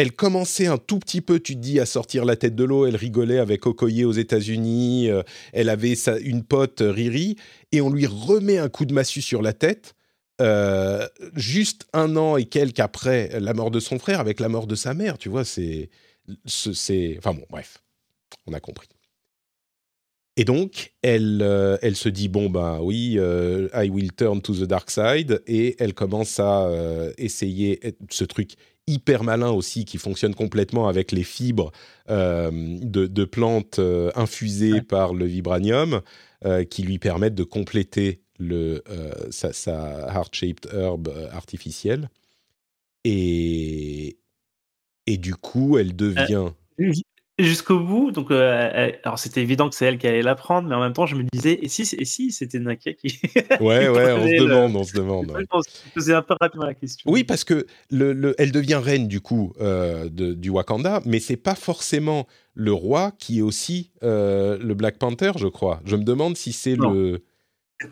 elle commençait un tout petit peu, tu te dis, à sortir la tête de l'eau. Elle rigolait avec Okoye aux États-Unis. Euh, elle avait une pote, euh, Riri, et on lui remet un coup de massue sur la tête. Euh, juste un an et quelques après la mort de son frère, avec la mort de sa mère, tu vois, c'est, c'est, enfin bon, bref, on a compris. Et donc, elle, elle se dit bon ben oui, I will turn to the dark side, et elle commence à essayer ce truc hyper malin aussi qui fonctionne complètement avec les fibres euh, de, plantes euh, infusées par le vibranium euh, qui lui permettent de compléter le, sa, sa heart-shaped herb artificielle. Et, et du coup, elle devient... jusqu'au bout. Donc, euh, alors c'était évident que c'est elle qui allait la prendre, mais en même temps, je me disais, et si, et si c'était Nakia qui. ouais, ouais, on se demande, on se demande. Se posait un peu rapidement la question. Oui, parce que le, le, elle devient reine du coup euh, de, du Wakanda, mais c'est pas forcément le roi qui est aussi euh, le Black Panther, je crois. Je me demande si c'est le.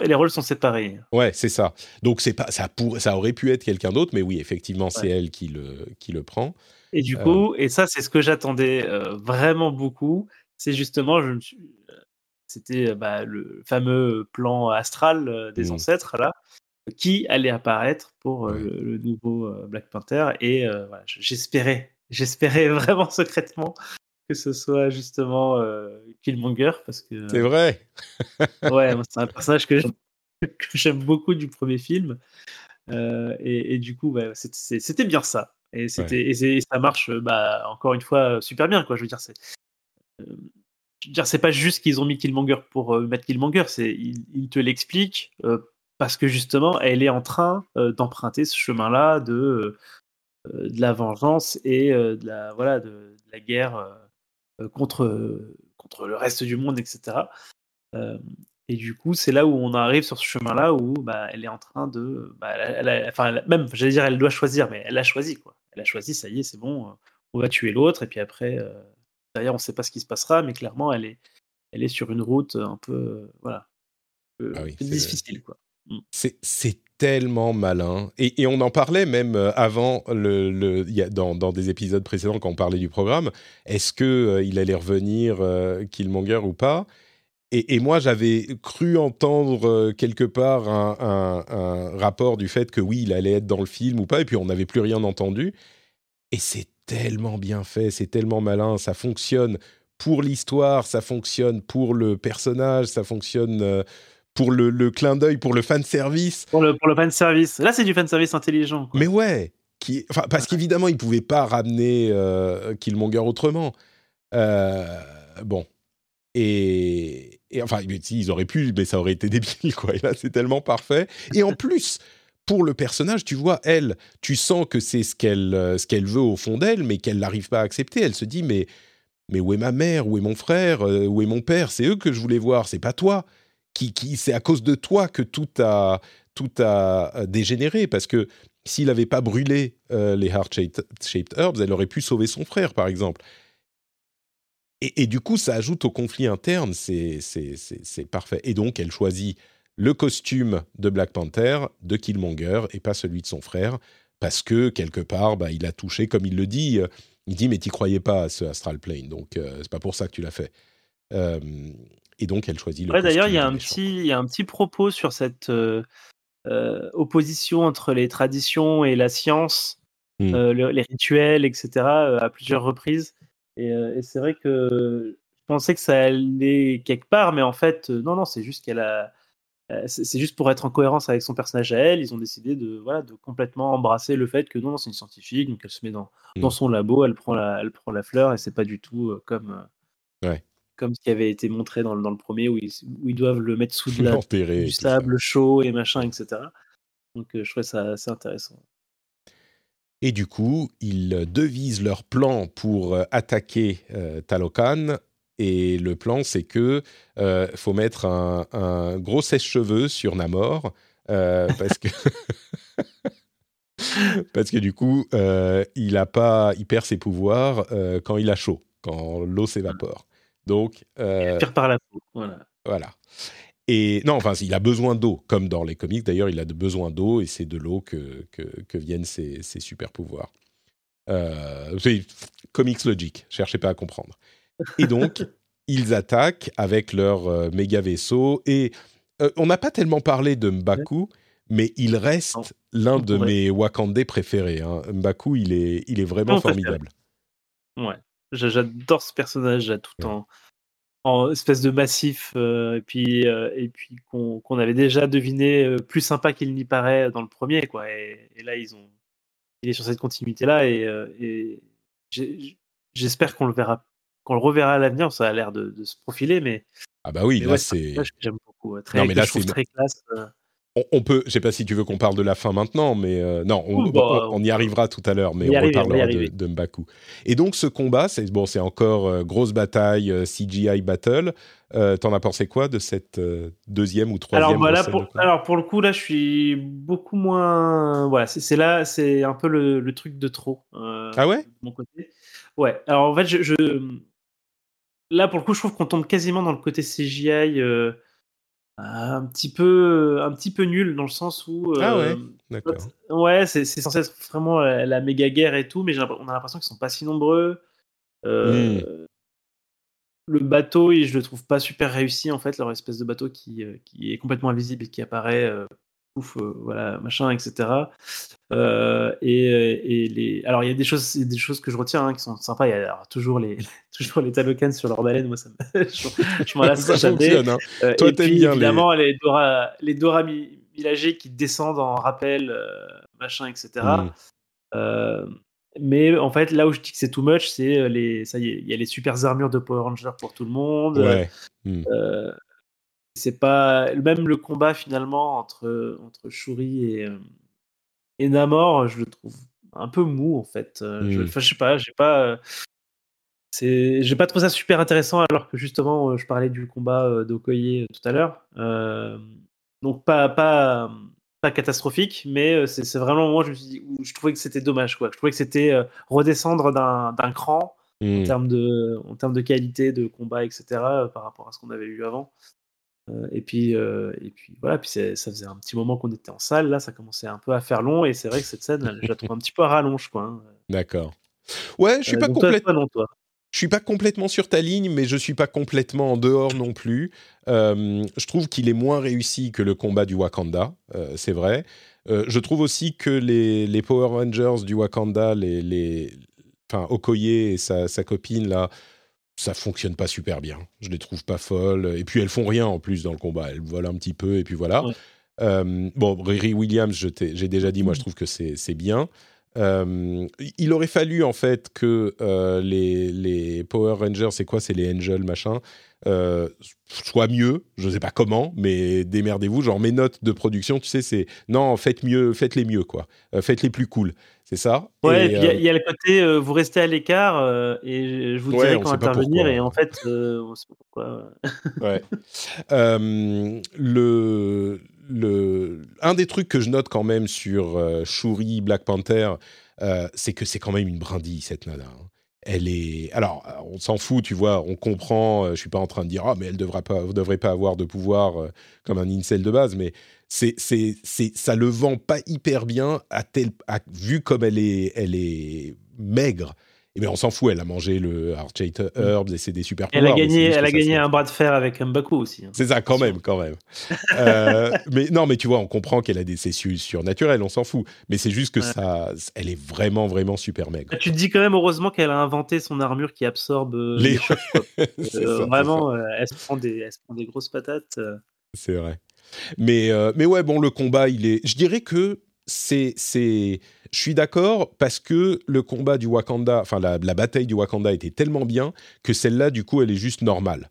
Les rôles sont séparés. Ouais, c'est ça. Donc c'est pas ça pour ça aurait pu être quelqu'un d'autre, mais oui, effectivement, c'est elle qui le qui le prend. Et du coup, et ça, c'est ce que j'attendais vraiment beaucoup. C'est justement, je c'était bah, le fameux plan astral des mmh. ancêtres là, qui allait apparaître pour le, nouveau Black Panther. Et voilà, j'espérais, j'espérais vraiment secrètement que ce soit justement Killmonger parce que. C'est vrai. ouais, c'est un personnage que j'aime beaucoup du premier film. Et, et, du coup, bah, c'était bien ça. Et, c'était, et, ça marche, bah, encore une fois, super bien. Quoi. Je veux dire, c'est. dire, c'est pas juste qu'ils ont mis Killmonger pour mettre Killmonger, c'est ils, te l'expliquent parce que justement, elle est en train d'emprunter ce chemin-là de, de la vengeance et de la voilà de, la guerre contre contre le reste du monde, etc. Et du coup, c'est là où on arrive sur ce chemin-là où bah, elle est en train de. Bah, enfin, même, j'allais dire, elle doit choisir, mais elle a choisi, quoi. Elle a choisi, ça y est, c'est bon, euh, on va tuer l'autre, et puis après, euh, d'ailleurs, on ne sait pas ce qui se passera, mais clairement, elle est, elle est sur une route un peu. Euh, voilà. Ah difficile, quoi. Mm. C'est tellement malin. Et, on en parlait même avant, le, le dans, dans, des épisodes précédents, quand on parlait du programme. Est-ce qu'il il allait revenir Killmonger ou pas? Et, moi, j'avais cru entendre euh, quelque part un, rapport du fait que oui, il allait être dans le film ou pas, et puis on n'avait plus rien entendu. Et c'est tellement bien fait, c'est tellement malin, ça fonctionne pour l'histoire, ça fonctionne pour le personnage, ça fonctionne euh, pour le, clin d'œil, pour le fan service. Pour le, pour le fan service. Là, c'est du fan service intelligent. Mais ouais, qui, parce qu'évidemment, il pouvait pas ramener euh, Killmonger autrement. bon, et, enfin, ils auraient pu, mais ça aurait été débile, quoi. Et là, c'est tellement parfait. Et en plus, pour le personnage, tu vois, elle, tu sens que c'est ce qu'elle euh, ce qu'elle veut au fond d'elle, mais qu'elle n'arrive pas à accepter. Elle se dit, mais, mais où est ma mère? Où est mon frère? Euh, Où est mon père? C'est eux que je voulais voir, c'est pas toi. Qui, qui, c'est à cause de toi que tout a, tout a dégénéré. Parce que s'il n'avait pas brûlé euh, les Heart-Shaped Herbs, elle aurait pu sauver son frère, par exemple. Et, du coup, ça ajoute au conflit interne, c'est parfait. Et donc, elle choisit le costume de Black Panther, de Killmonger, et pas celui de son frère, parce que, quelque part, bah, il a touché, comme il le dit, il dit, mais t'y croyais pas à ce Astral Plane, donc euh, c'est pas pour ça que tu l'as fait. Euh, et donc, elle choisit le ouais, D'ailleurs, il y, a un petit, y a un petit propos sur cette euh, opposition entre les traditions et la science, mmh. les rituels, etc., à plusieurs reprises. Euh, et, c'est vrai que je pensais que ça allait quelque part, mais en fait, euh, non, non, c'est juste qu'elle a. Euh, c'est juste pour être en cohérence avec son personnage à elle, ils ont décidé de, voilà, de complètement embrasser le fait que non, c'est une scientifique, donc elle se met dans, dans mmh. son labo, elle prend la, elle prend la fleur, et c'est pas du tout comme, comme ce qui avait été montré dans, dans le premier, où ils, où ils, doivent le mettre sous de la, du sable chaud et machin, etc. Donc je trouvais ça assez intéressant. Et du coup, ils devisent leur plan pour euh, attaquer euh, Talokan. Et le plan, c'est que euh, faut mettre un, gros sèche-cheveux sur Namor parce que parce que du coup, il a pas, il perd ses pouvoirs quand il a chaud, quand l'eau s'évapore. Donc, il par la peau. Voilà. Voilà. Et non, enfin, il a besoin d'eau, comme dans les comics d'ailleurs, il a besoin d'eau et c'est de l'eau que, que, viennent ses, super pouvoirs. Euh, c'est comics logique, cherchez pas à comprendre. Et donc, ils attaquent avec leur euh, méga vaisseau et euh, on n'a pas tellement parlé de Mbaku, mais il reste l'un de mes Wakandais préférés. Hein. Mbaku, il est, il est vraiment formidable. Ouais, j'adore ce personnage à tout en en espèce de massif, euh, et puis, euh, et puis qu'on avait déjà deviné euh, plus sympa qu'il n'y paraît dans le premier, quoi. Et, là, ils ont, il est sur cette continuité-là, et, j'espère qu'on le verra, qu'on le reverra à l'avenir. Ça a l'air de, se profiler, mais ah bah oui, là c'est j'aime beaucoup. Très, non, mais là c'est très classe. On, peut, je sais pas si tu veux qu'on parle de la fin maintenant, mais euh, non, bah, on, y arrivera tout à l'heure, mais on, reparlera de, Mbaku. Et donc ce combat, c'est bon, c'est encore euh, grosse bataille CGI battle. T'en as pensé quoi de cette deuxième ou troisième alors, voilà, pour, alors pour le coup là, je suis beaucoup moins. Voilà, c'est là, c'est un peu le, truc de trop. ah ouais? mon côté. Ouais. Alors en fait, je, là pour le coup, je trouve qu'on tombe quasiment dans le côté CGI un petit peu un petit peu nul dans le sens où ah ouais d'accord ouais c'est censé être vraiment la, méga guerre et tout mais on a l'impression qu'ils sont pas si nombreux mmh. le bateau je le trouve pas super réussi en fait leur espèce de bateau qui, qui est complètement invisible et qui apparaît euh, voilà, machin, etc. Euh, et, et, les... Alors, il y a des choses, des choses que je retiens hein, qui sont sympas. Il y a toujours les, toujours les Talokans sur leur baleine. Moi, ça me... je, je m'en lasse jamais. Hein. Euh, Toi, et puis, bien évidemment, les, les Dora, les Dora Milaje qui descendent en rappel, machin, etc. Mm. mais en fait, là où je dis que c'est too much, c'est les, ça y est, il y a les super armures de Power Rangers pour tout le monde. Ouais. Mm c'est pas même le combat finalement entre entre Shuri et euh, et Namor, je le trouve un peu mou en fait. Euh, je, mmh. je sais pas, j'ai pas euh, c'est j'ai pas trouvé ça super intéressant alors que justement je parlais du combat d'Okoye tout à l'heure. donc pas pas pas catastrophique, mais c'est vraiment moi je me suis dit, où je trouvais que c'était dommage quoi. Je trouvais que c'était redescendre d'un cran en mmh. termes de en termes de qualité de combat etc par rapport à ce qu'on avait eu avant. Euh, et puis, euh, et puis voilà, puis ça faisait un petit moment qu'on était en salle, là, ça commençait un peu à faire long, et c'est vrai que cette scène, je la trouve un petit peu à rallonge, quoi. Hein. D'accord. Ouais, je suis euh, pas complètement. Je suis pas complètement sur ta ligne, mais je suis pas complètement en dehors non plus. je trouve qu'il est moins réussi que le combat du Wakanda, c'est vrai. je trouve aussi que les, les, Power Rangers du Wakanda, les, les, enfin Okoye et sa, sa copine là, ça fonctionne pas super bien. Je les trouve pas folles. Et puis elles font rien en plus dans le combat. Elles volent un petit peu et puis voilà. Euh, bon, Riri Williams, j'ai déjà dit, moi je trouve que c'est bien. Euh, il aurait fallu en fait que euh, les, les, Power Rangers, c'est quoi? C'est les Angels, machin, soient mieux. Je sais pas comment, mais démerdez-vous. Genre mes notes de production, tu sais, c'est non, faites mieux, faites-les mieux, quoi. faites-les plus cool. C'est ça? Ouais, il y, y, a le côté, vous restez à l'écart et je vous dirai quand intervenir, et en fait, on sait pas pourquoi. ouais. le le, un des trucs que je note quand même sur euh, Shuri, Black Panther, euh, c'est que c'est quand même une brindille, cette nana. Hein. Elle est. Alors, on s'en fout, tu vois, on comprend. Euh, je suis pas en train de dire, ah, mais elle devrait pas, devrait pas avoir de pouvoir comme un incel de base, mais c'est, c'est, c'est, ça le vend pas hyper bien, à tel, vu comme elle est, elle est maigre mais on s'en fout, elle a mangé le Archate mm. Herbs et c'est des super Elle a gagné, elle a gagné un bras de fer avec Mbaku aussi. Hein. C'est ça, quand même, quand même. Euh, mais non, mais tu vois, on comprend qu'elle a des cessus surnaturelles, on s'en fout. Mais c'est juste que ça, elle est vraiment, vraiment super maigre. Tu te dis quand même heureusement qu'elle a inventé son armure qui absorbe euh, les, chocs. Euh, vraiment, elle, se prend des, elle se prend des grosses patates. C'est vrai. Mais, mais ouais, bon, le combat, il est. Je dirais que c'est, c'est, je suis d'accord parce que le combat du Wakanda, enfin la, bataille du Wakanda était tellement bien que celle-là, du coup, elle est juste normale.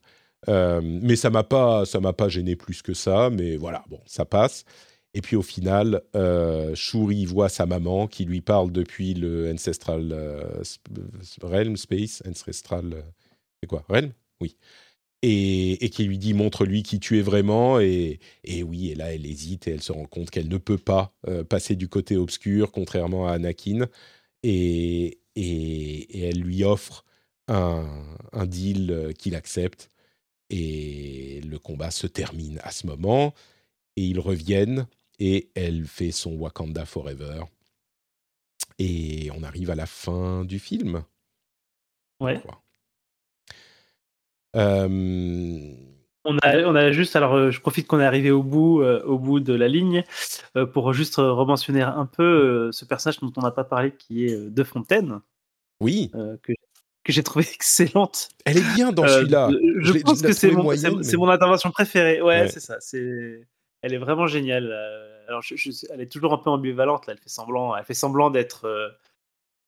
Euh, mais ça m'a pas, ça m'a pas gêné plus que ça. Mais voilà, bon, ça passe. Et puis au final, euh, Shuri voit sa maman qui lui parle depuis le Ancestral euh, Realm Space, Ancestral, c'est quoi? Realm? Oui et, qui lui dit montre-lui qui tu es vraiment. Et, oui, et là, elle hésite et elle se rend compte qu'elle ne peut pas euh, passer du côté obscur, contrairement à Anakin. Et, elle lui offre un, deal euh, qu'il accepte. Et le combat se termine à ce moment. Et ils reviennent et elle fait son Wakanda Forever. Et on arrive à la fin du film. Ouais. On a, on a juste, alors euh, je profite qu'on est arrivé au bout, euh, au bout de la ligne pour juste rementionner un peu ce personnage dont on n'a pas parlé qui est De Fontaine. Oui. que, que j'ai trouvé excellente. Elle est bien dans celui-là. Je, pense que c'est mon, mon intervention préférée. Ouais, c'est ça. C'est, elle est vraiment géniale. Alors, elle est toujours un peu ambivalente. Là. Elle fait semblant, elle fait semblant d'être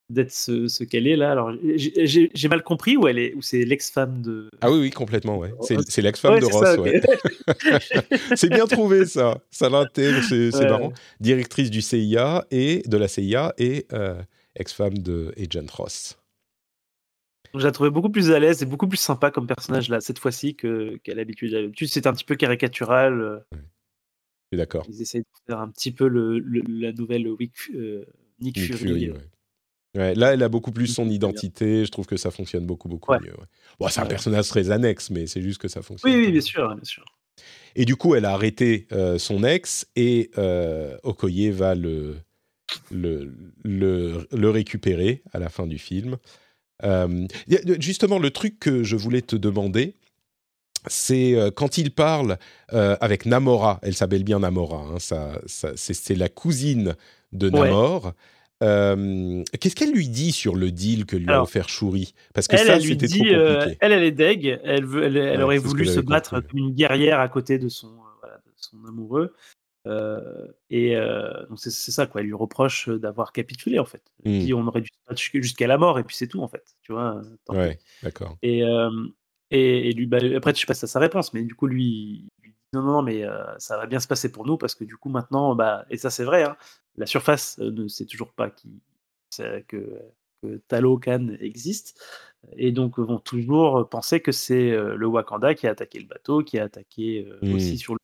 d'être ce, ce qu'elle est là. Alors, j'ai mal compris où elle est, où c'est l'ex-femme de. Ah oui, oui, complètement, ouais. C'est l'ex-femme de Ross, ouais. c'est bien trouvé ça. Ça l'intègre, c'est marrant. Directrice du CIA et de la CIA et euh, ex-femme de Agent Ross. Je la trouvais beaucoup plus à l'aise et beaucoup plus sympa comme personnage là cette fois-ci qu'à l'habitude. D'habitude, c'est un petit peu caricatural. Euh. Je suis d'accord. Ils essayent de faire un petit peu le, la nouvelle Nick, Nick, Fury. Ouais, là, elle a beaucoup plus son identité. Je trouve que ça fonctionne beaucoup, beaucoup mieux. Bon, c'est un personnage très annexe, mais c'est juste que ça fonctionne. Oui, oui, bien sûr, bien sûr. Et du coup, elle a arrêté euh, son ex et euh, Okoye va le, le, le, le, récupérer à la fin du film. Euh, justement, le truc que je voulais te demander, c'est quand il parle avec Namora, elle s'appelle bien Namora, hein, ça, ça, c'est la cousine de Namor. Euh, qu'est-ce qu'elle lui dit sur le deal que lui a offert Shuri? Parce que elle, ça, c'était trop compliqué. elle, elle est deg. Elle, veut, elle, elle ouais, aurait voulu se battre compris. comme une guerrière à côté de son, voilà, de son amoureux. Euh, et euh, donc c'est ça quoi. Elle lui reproche d'avoir capitulé en fait. Elle Hmm. dit on aurait dû se battre jusqu'à la mort et puis c'est tout en fait. Tu vois. Ouais, d'accord. Et, euh, et, et lui, bah, après je passe à sa réponse, mais du coup lui, non non non, mais euh, ça va bien se passer pour nous parce que du coup maintenant bah et ça c'est vrai. Hein, la surface euh, ne sait toujours pas qui que que existe et donc vont toujours penser que c'est le Wakanda qui a attaqué le bateau, qui a attaqué aussi sur le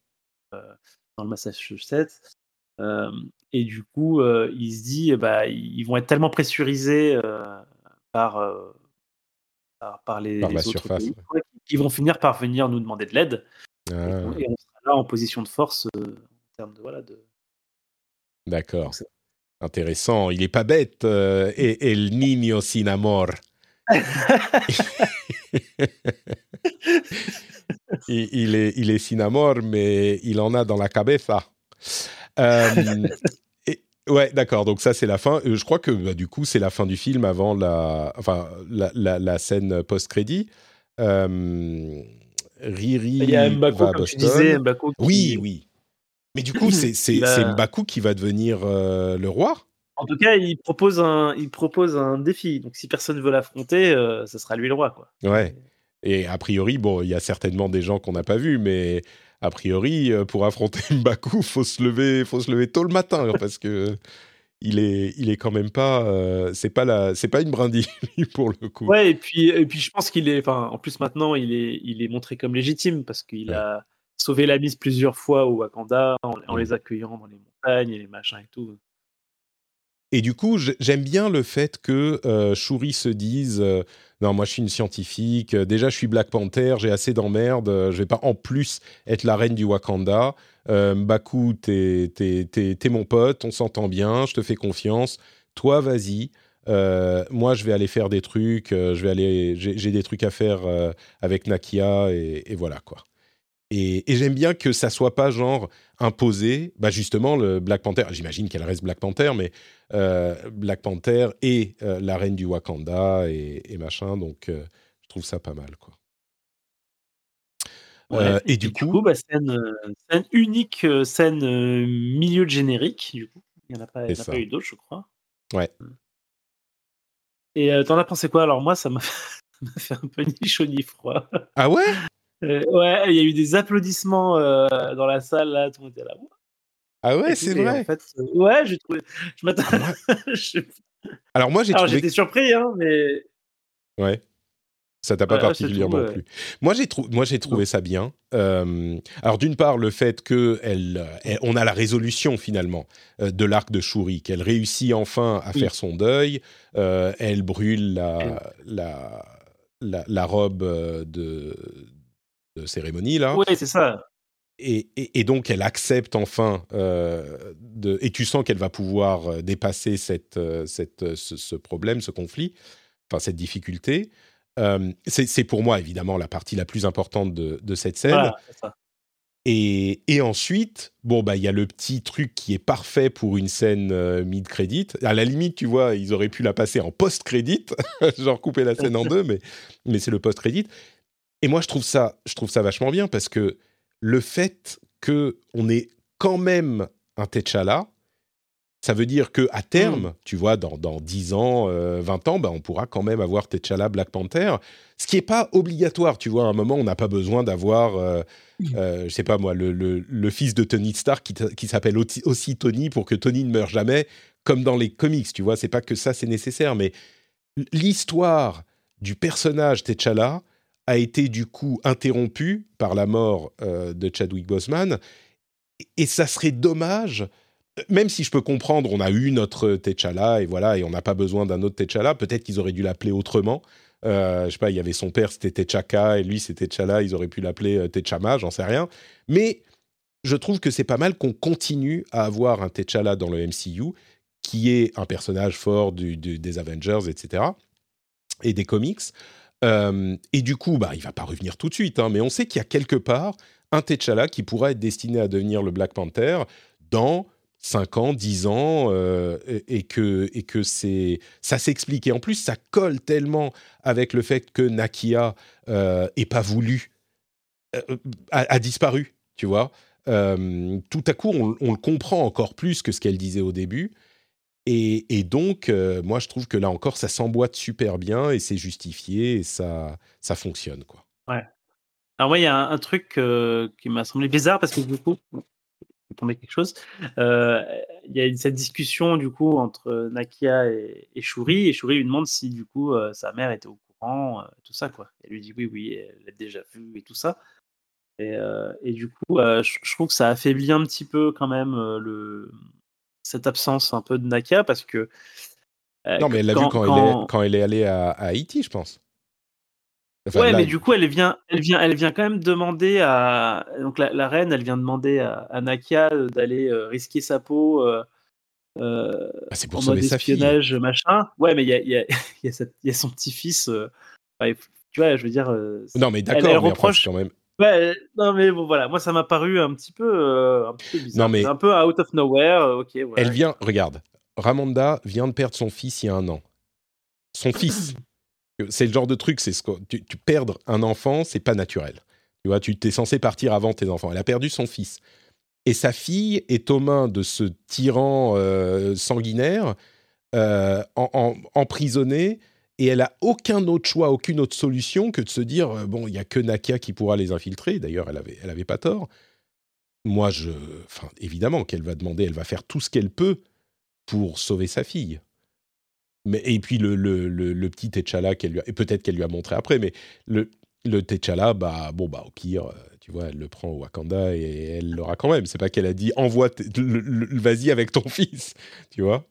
dans le Massachusetts. Et du coup, euh, il se dit, bah, ils vont être tellement pressurisés par, par, par les, Par les autres surface, pays ouais. qu'ils vont finir par venir nous demander de l'aide. Et, Ah, on- et on sera là en position de force euh, en termes de voilà de. d'accord. Intéressant. Il est pas bête. euh, et el niño sin amor. il, il est, il est mais il en a dans la cabeza. Euh, et- ouais, d'accord. Donc ça, c'est la fin. Je crois que bah, du coup, c'est la fin du film avant la, enfin, la, la- la scène post-crédit. Euh, Riri Il y a Mbako, va à comme tu disais, Mbako qui- Oui, oui. Mais du coup, c'est Mbaku qui va devenir euh, le roi En tout cas, il propose un, il propose un défi. Donc, si personne veut l'affronter, euh, ça sera lui le roi, quoi. Ouais. Et a priori, bon, il y a certainement des gens qu'on n'a pas vus, mais a priori, euh, pour affronter Mbaku, faut se lever, faut se lever tôt le matin parce que il est, il est quand même pas, euh, c'est pas la, c'est pas une brindille pour le coup. Ouais, et puis, et puis je pense qu'il est, enfin, en plus maintenant, il est, il est montré comme légitime parce qu'il Ouais. a sauvé la mise plusieurs fois au Wakanda en, en les accueillant dans les montagnes et les machins et tout. Et du coup, j'aime bien le fait que euh, Shuri se dise euh, non, moi je suis une scientifique. euh, déjà, je suis Black Panther. J'ai assez d'emmerdes. je vais pas en plus être la reine du Wakanda. Euh, Mbaku, t'es t'es mon pote. On s'entend bien. Je te fais confiance. Toi, vas-y. Euh, moi, je vais aller faire des trucs. euh, je vais aller. J'ai des trucs à faire euh, avec Nakia et, voilà quoi. Et, j'aime bien que ça soit pas genre imposé. Bah justement, le Black Panther. J'imagine qu'elle reste Black Panther, mais Black Panther et la reine du Wakanda et, machin. Donc, je trouve ça pas mal, quoi. Ouais. Euh, et du coup, bah, scène, euh, scène unique, euh, scène milieu de générique. Du coup, il n'y en a pas, il y en a pas eu d'autres, je crois. Ouais. Et euh, t'en as pensé quoi? Alors moi, ça m'a fait un peu ni chaud ni froid. ah ouais, Euh, ouais, il y a eu des applaudissements dans la salle là, tout le monde était là. ah ouais, Et c'est et vrai? En fait, ouais, j'ai trouvé. Je moi, je- alors moi, j'ai Alors trouvé. j'étais surpris, hein, mais Ouais. Ça t'a pas Ouais, particulièrement tout, ouais. plu. Moi, j'ai trou- trouvé ça bien. Euh, alors, d'une part, le fait que elle, euh, elle- on a la résolution finalement euh, de l'arc de Shuri, qu'elle réussit enfin à Oui. faire son deuil. Euh, elle brûle la, la, la, la robe de, de cérémonie là. ouais, c'est ça. Et, et- et donc, elle accepte enfin, de, et tu sens qu'elle va pouvoir dépasser cette, cette, ce, ce problème, ce conflit, enfin cette difficulté. Euh, c'est pour moi, évidemment, la partie la plus importante de, de cette scène. Voilà, c'est ça. Et, et ensuite, bon, bah, il y a le petit truc qui est parfait pour une scène euh, mid-credit. À la limite, tu vois, ils auraient pu la passer en post-credit, genre couper la scène en deux, mais, mais c'est le post-credit. Et moi, je trouve ça, je trouve ça vachement bien parce que le fait que on ait quand même un T'Challa, Ça veut dire que à terme, tu vois, dans, dans 10 ans, 20 ans, bah, on pourra quand même avoir T'Challa, Black Panther, ce qui n'est pas obligatoire, tu vois. À un moment, on n'a pas besoin d'avoir, euh, je sais pas moi, le, le, fils de Tony Stark qui, qui s'appelle aussi Tony pour que Tony ne meure jamais, comme dans les comics, tu vois. C'est pas que ça, c'est nécessaire, mais l'histoire du personnage T'Challa a été du coup interrompue par la mort euh, de Chadwick Boseman, et ça serait dommage. Même si je peux comprendre, on a eu notre T'Challa et voilà, et on n'a pas besoin d'un autre T'Challa. Peut-être qu'ils auraient dû l'appeler autrement. Euh, je sais pas, il y avait son père, c'était T'Chaka, et lui, c'était T'Challa. Ils auraient pu l'appeler euh, T'Chama, j'en sais rien. Mais je trouve que c'est pas mal qu'on continue à avoir un T'Challa dans le MCU, qui est un personnage fort des Avengers, etc et des comics. Euh, et du coup, bah, il va pas revenir tout de suite, hein, mais on sait qu'il y a quelque part un T'Challa qui pourra être destiné à devenir le Black Panther dans 5 ans, 10 ans, euh, et, que, et que c'est, ça s'explique. Et en plus, ça colle tellement avec le fait que Nakia euh, pas voulu, euh, a, disparu, tu vois. tout à coup, on, le comprend encore plus que ce qu'elle disait au début. Et, donc, euh, moi, je trouve que là encore, ça s'emboîte super bien et c'est justifié et ça, ça fonctionne, quoi. Ouais. Alors moi, il y a un, truc euh, qui m'a semblé bizarre parce que du coup, tomber quelque chose. Euh, il y a cette discussion du coup entre Nakia et, et Shuri et Shuri lui demande si du coup sa mère était au courant, tout ça quoi. Elle lui dit oui, oui, elle l'a déjà vu et tout ça. Et, et du coup, je, je, trouve que ça affaiblit un petit peu quand même le, cette absence un peu de Naka parce que. Euh, non, mais elle l'a vu quand, Elle est, quand, Elle est, allée à, Haïti, je pense. Ouais, mais du coup, elle vient, elle vient, elle vient quand même demander à donc la, reine, elle vient demander à, Nakia euh, d'aller euh, risquer sa peau. Euh, ah, c'est pour en mode espionnage, machin. Ouais, mais il y a, y, a, y a, son petit-fils. tu vois, je veux dire. non, mais d'accord, mais reproche quand même. Ouais, non mais bon voilà, moi ça m'a paru un petit peu, un peu bizarre. Non, mais un peu out of nowhere. Ok. Elle vient, regarde, Ramonda vient de perdre son fils il y a un an. Son fils, c'est le genre de truc, c'est ce que tu, tu perdre un enfant, c'est pas naturel. Tu vois, tu t'es censé partir avant tes enfants. Elle a perdu son fils et sa fille est aux mains de ce tyran euh, sanguinaire, en, emprisonné et elle a aucun autre choix, aucune autre solution que de se dire euh, bon, il y a que Nakia qui pourra les infiltrer. D'ailleurs, elle avait, elle avait pas tort. Moi, je, enfin, évidemment qu'elle va demander, elle va faire tout ce qu'elle peut pour sauver sa fille. Mais et puis le, le, le, petit T'Challa qu'elle lui a, et peut-être qu'elle lui a montré après, mais le le T'Challa, bah bon bah au pire, euh, tu vois, elle le prend au Wakanda et elle l'aura quand même. C'est pas qu'elle a dit envoie, vas-y avec ton fils, tu vois.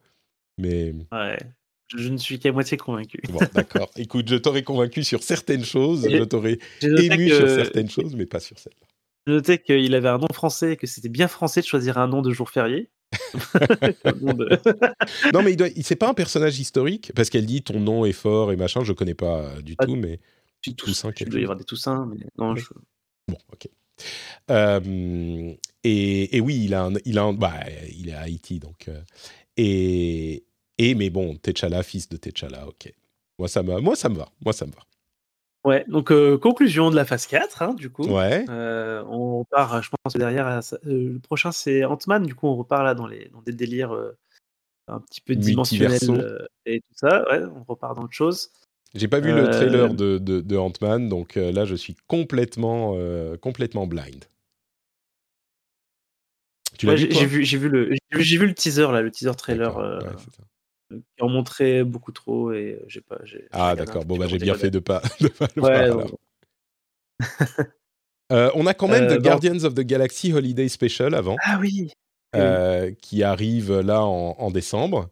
Mais ouais. Je, ne suis qu'à moitié convaincu. Bon, d'accord. Écoute, je t'aurais convaincu sur certaines choses, je t'aurais ému sur certaines choses, mais pas sur celle-là. Je notais qu'il avait un nom français et que c'était bien français de choisir un nom de jour férié. non, mais il, doit, c'est pas un personnage historique parce qu'elle dit ton nom est fort et machin. Je connais pas du tout, mais Toussaint. Il doit y avoir des Toussaint, mais non. Je... Bon, ok. Euh, et, et, oui, il a un, il a bah, il est à Haïti, donc. Euh, et, et mais bon, T'Challa, fils de T'Challa, ok. Moi ça, me, moi, ça me va. Moi, ça me va. Ouais, donc euh, conclusion de la phase 4, hein, du coup. Ouais. Euh, on repart, je pense, derrière. Euh, le prochain, c'est Ant-Man. Du coup, on repart là dans, les, dans des délires un petit peu dimensionnels et tout ça. Ouais, on repart dans autre chose. J'ai pas vu le trailer de, de, de Ant-Man, donc là, je suis complètement, complètement blind. Tu l'as vu, J'ai vu, le, vu le teaser là, le teaser trailer. Qui en montrait beaucoup trop et j'ai pas. ah d'accord. Bon bah j'ai bien fait de pas, de pas le voir. euh, on a quand même euh, The Guardians of the Galaxy Holiday Special avant. Ah oui. Euh, qui arrive là en, en décembre.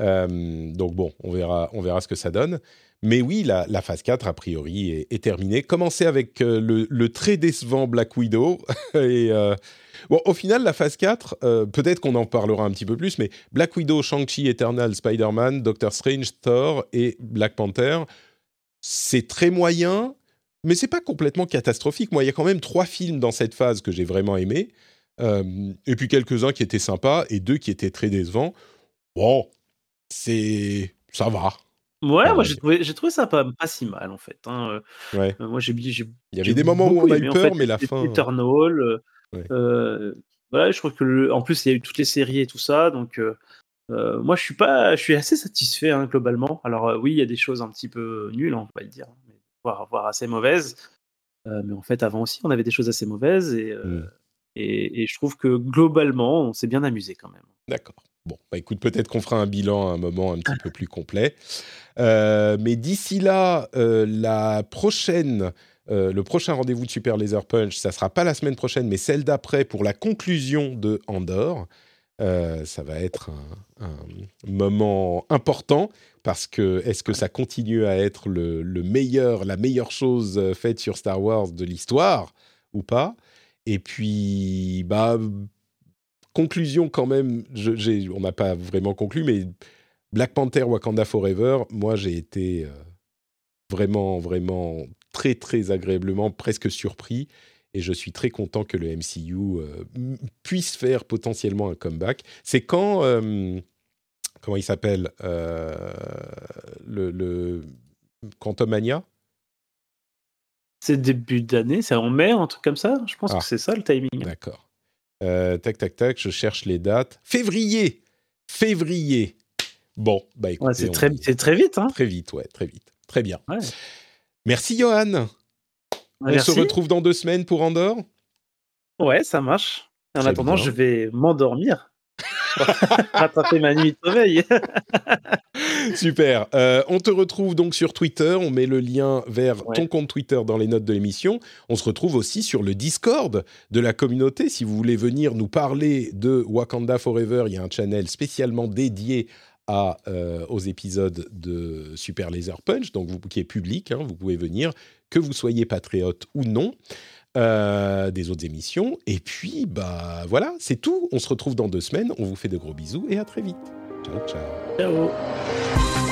Euh, donc bon, on verra, on verra ce que ça donne. Mais oui, la, phase 4, a priori, est, terminée. Commencer avec le, le, très décevant Black Widow et Bon, au final, la phase 4, euh, peut-être qu'on en parlera un petit peu plus, mais Black Widow, Shang-Chi, Eternal, Spider-Man, Doctor Strange, Thor et Black Panther, c'est très moyen, mais c'est pas complètement catastrophique. Moi, il y a quand même trois films dans cette phase que j'ai vraiment aimé, euh, et puis quelques-uns qui étaient sympas et deux qui étaient très décevants. Bon, c'est ça va. Ouais, moi j'ai trouvé, j'ai trouvé ça pas, pas si mal en fait. Hein. Euh, ouais. moi j'ai, il y avait des moments où on a eu peur, mais la fin. Eternal, euh, voilà, je crois que en plus il y a eu toutes les séries et tout ça, donc moi, je suis pas, je suis assez satisfait hein, globalement. Alors oui, il y a des choses un petit peu nulles, on va le dire, voire, voire assez mauvaises. mais en fait, avant aussi, on avait des choses assez mauvaises et, mmh. et, et, je trouve que globalement, on s'est bien amusé quand même. D'accord. Bon, bah écoute, peut-être qu'on fera un bilan à un moment un petit peu plus complet. Euh, mais d'ici là, euh, la prochaine, euh, le prochain rendez-vous de Super Laser Punch, ça sera pas la semaine prochaine, mais celle d'après pour la conclusion de Andorre. ça va être un, moment important parce que est-ce que ça continue à être le, le, meilleur, la meilleure chose faite sur Star Wars de l'histoire ou pas? Et puis, bah conclusion quand même, on n'a pas vraiment conclu, mais Black Panther Wakanda Forever, moi j'ai été euh, vraiment, vraiment très, très agréablement, presque surpris. Et je suis très content que le MCU euh, puisse faire potentiellement un comeback. C'est quand, euh, comment il s'appelle, le, le Quantum Mania C'est début d'année, c'est en mai, un truc comme ça? Je pense ah. que c'est ça le timing. D'accord. tac, tac, tac, je cherche les dates. Février Février Bon, bah écoutez. c'est très, très, vite, hein Très vite, ouais, très vite. Très bien. Merci, Johan. On se retrouve dans deux semaines pour Andorre? Ouais, ça marche. En attendant, je vais m'endormir. Rattraper ma nuit de sommeil. Super. Euh, on te retrouve donc sur Twitter. On met le lien vers ton compte Twitter dans les notes de l'émission. On se retrouve aussi sur le Discord de la communauté. Si vous voulez venir nous parler de Wakanda Forever, il y a un channel spécialement dédié euh, aux épisodes de Super Laser Punch, donc vous, qui est public, hein, vous pouvez venir, que vous soyez patriote ou non. Euh, des autres émissions. Et puis, bah voilà, c'est tout. On se retrouve dans deux semaines. On vous fait de gros bisous et à très vite. Ciao, ciao. Ciao.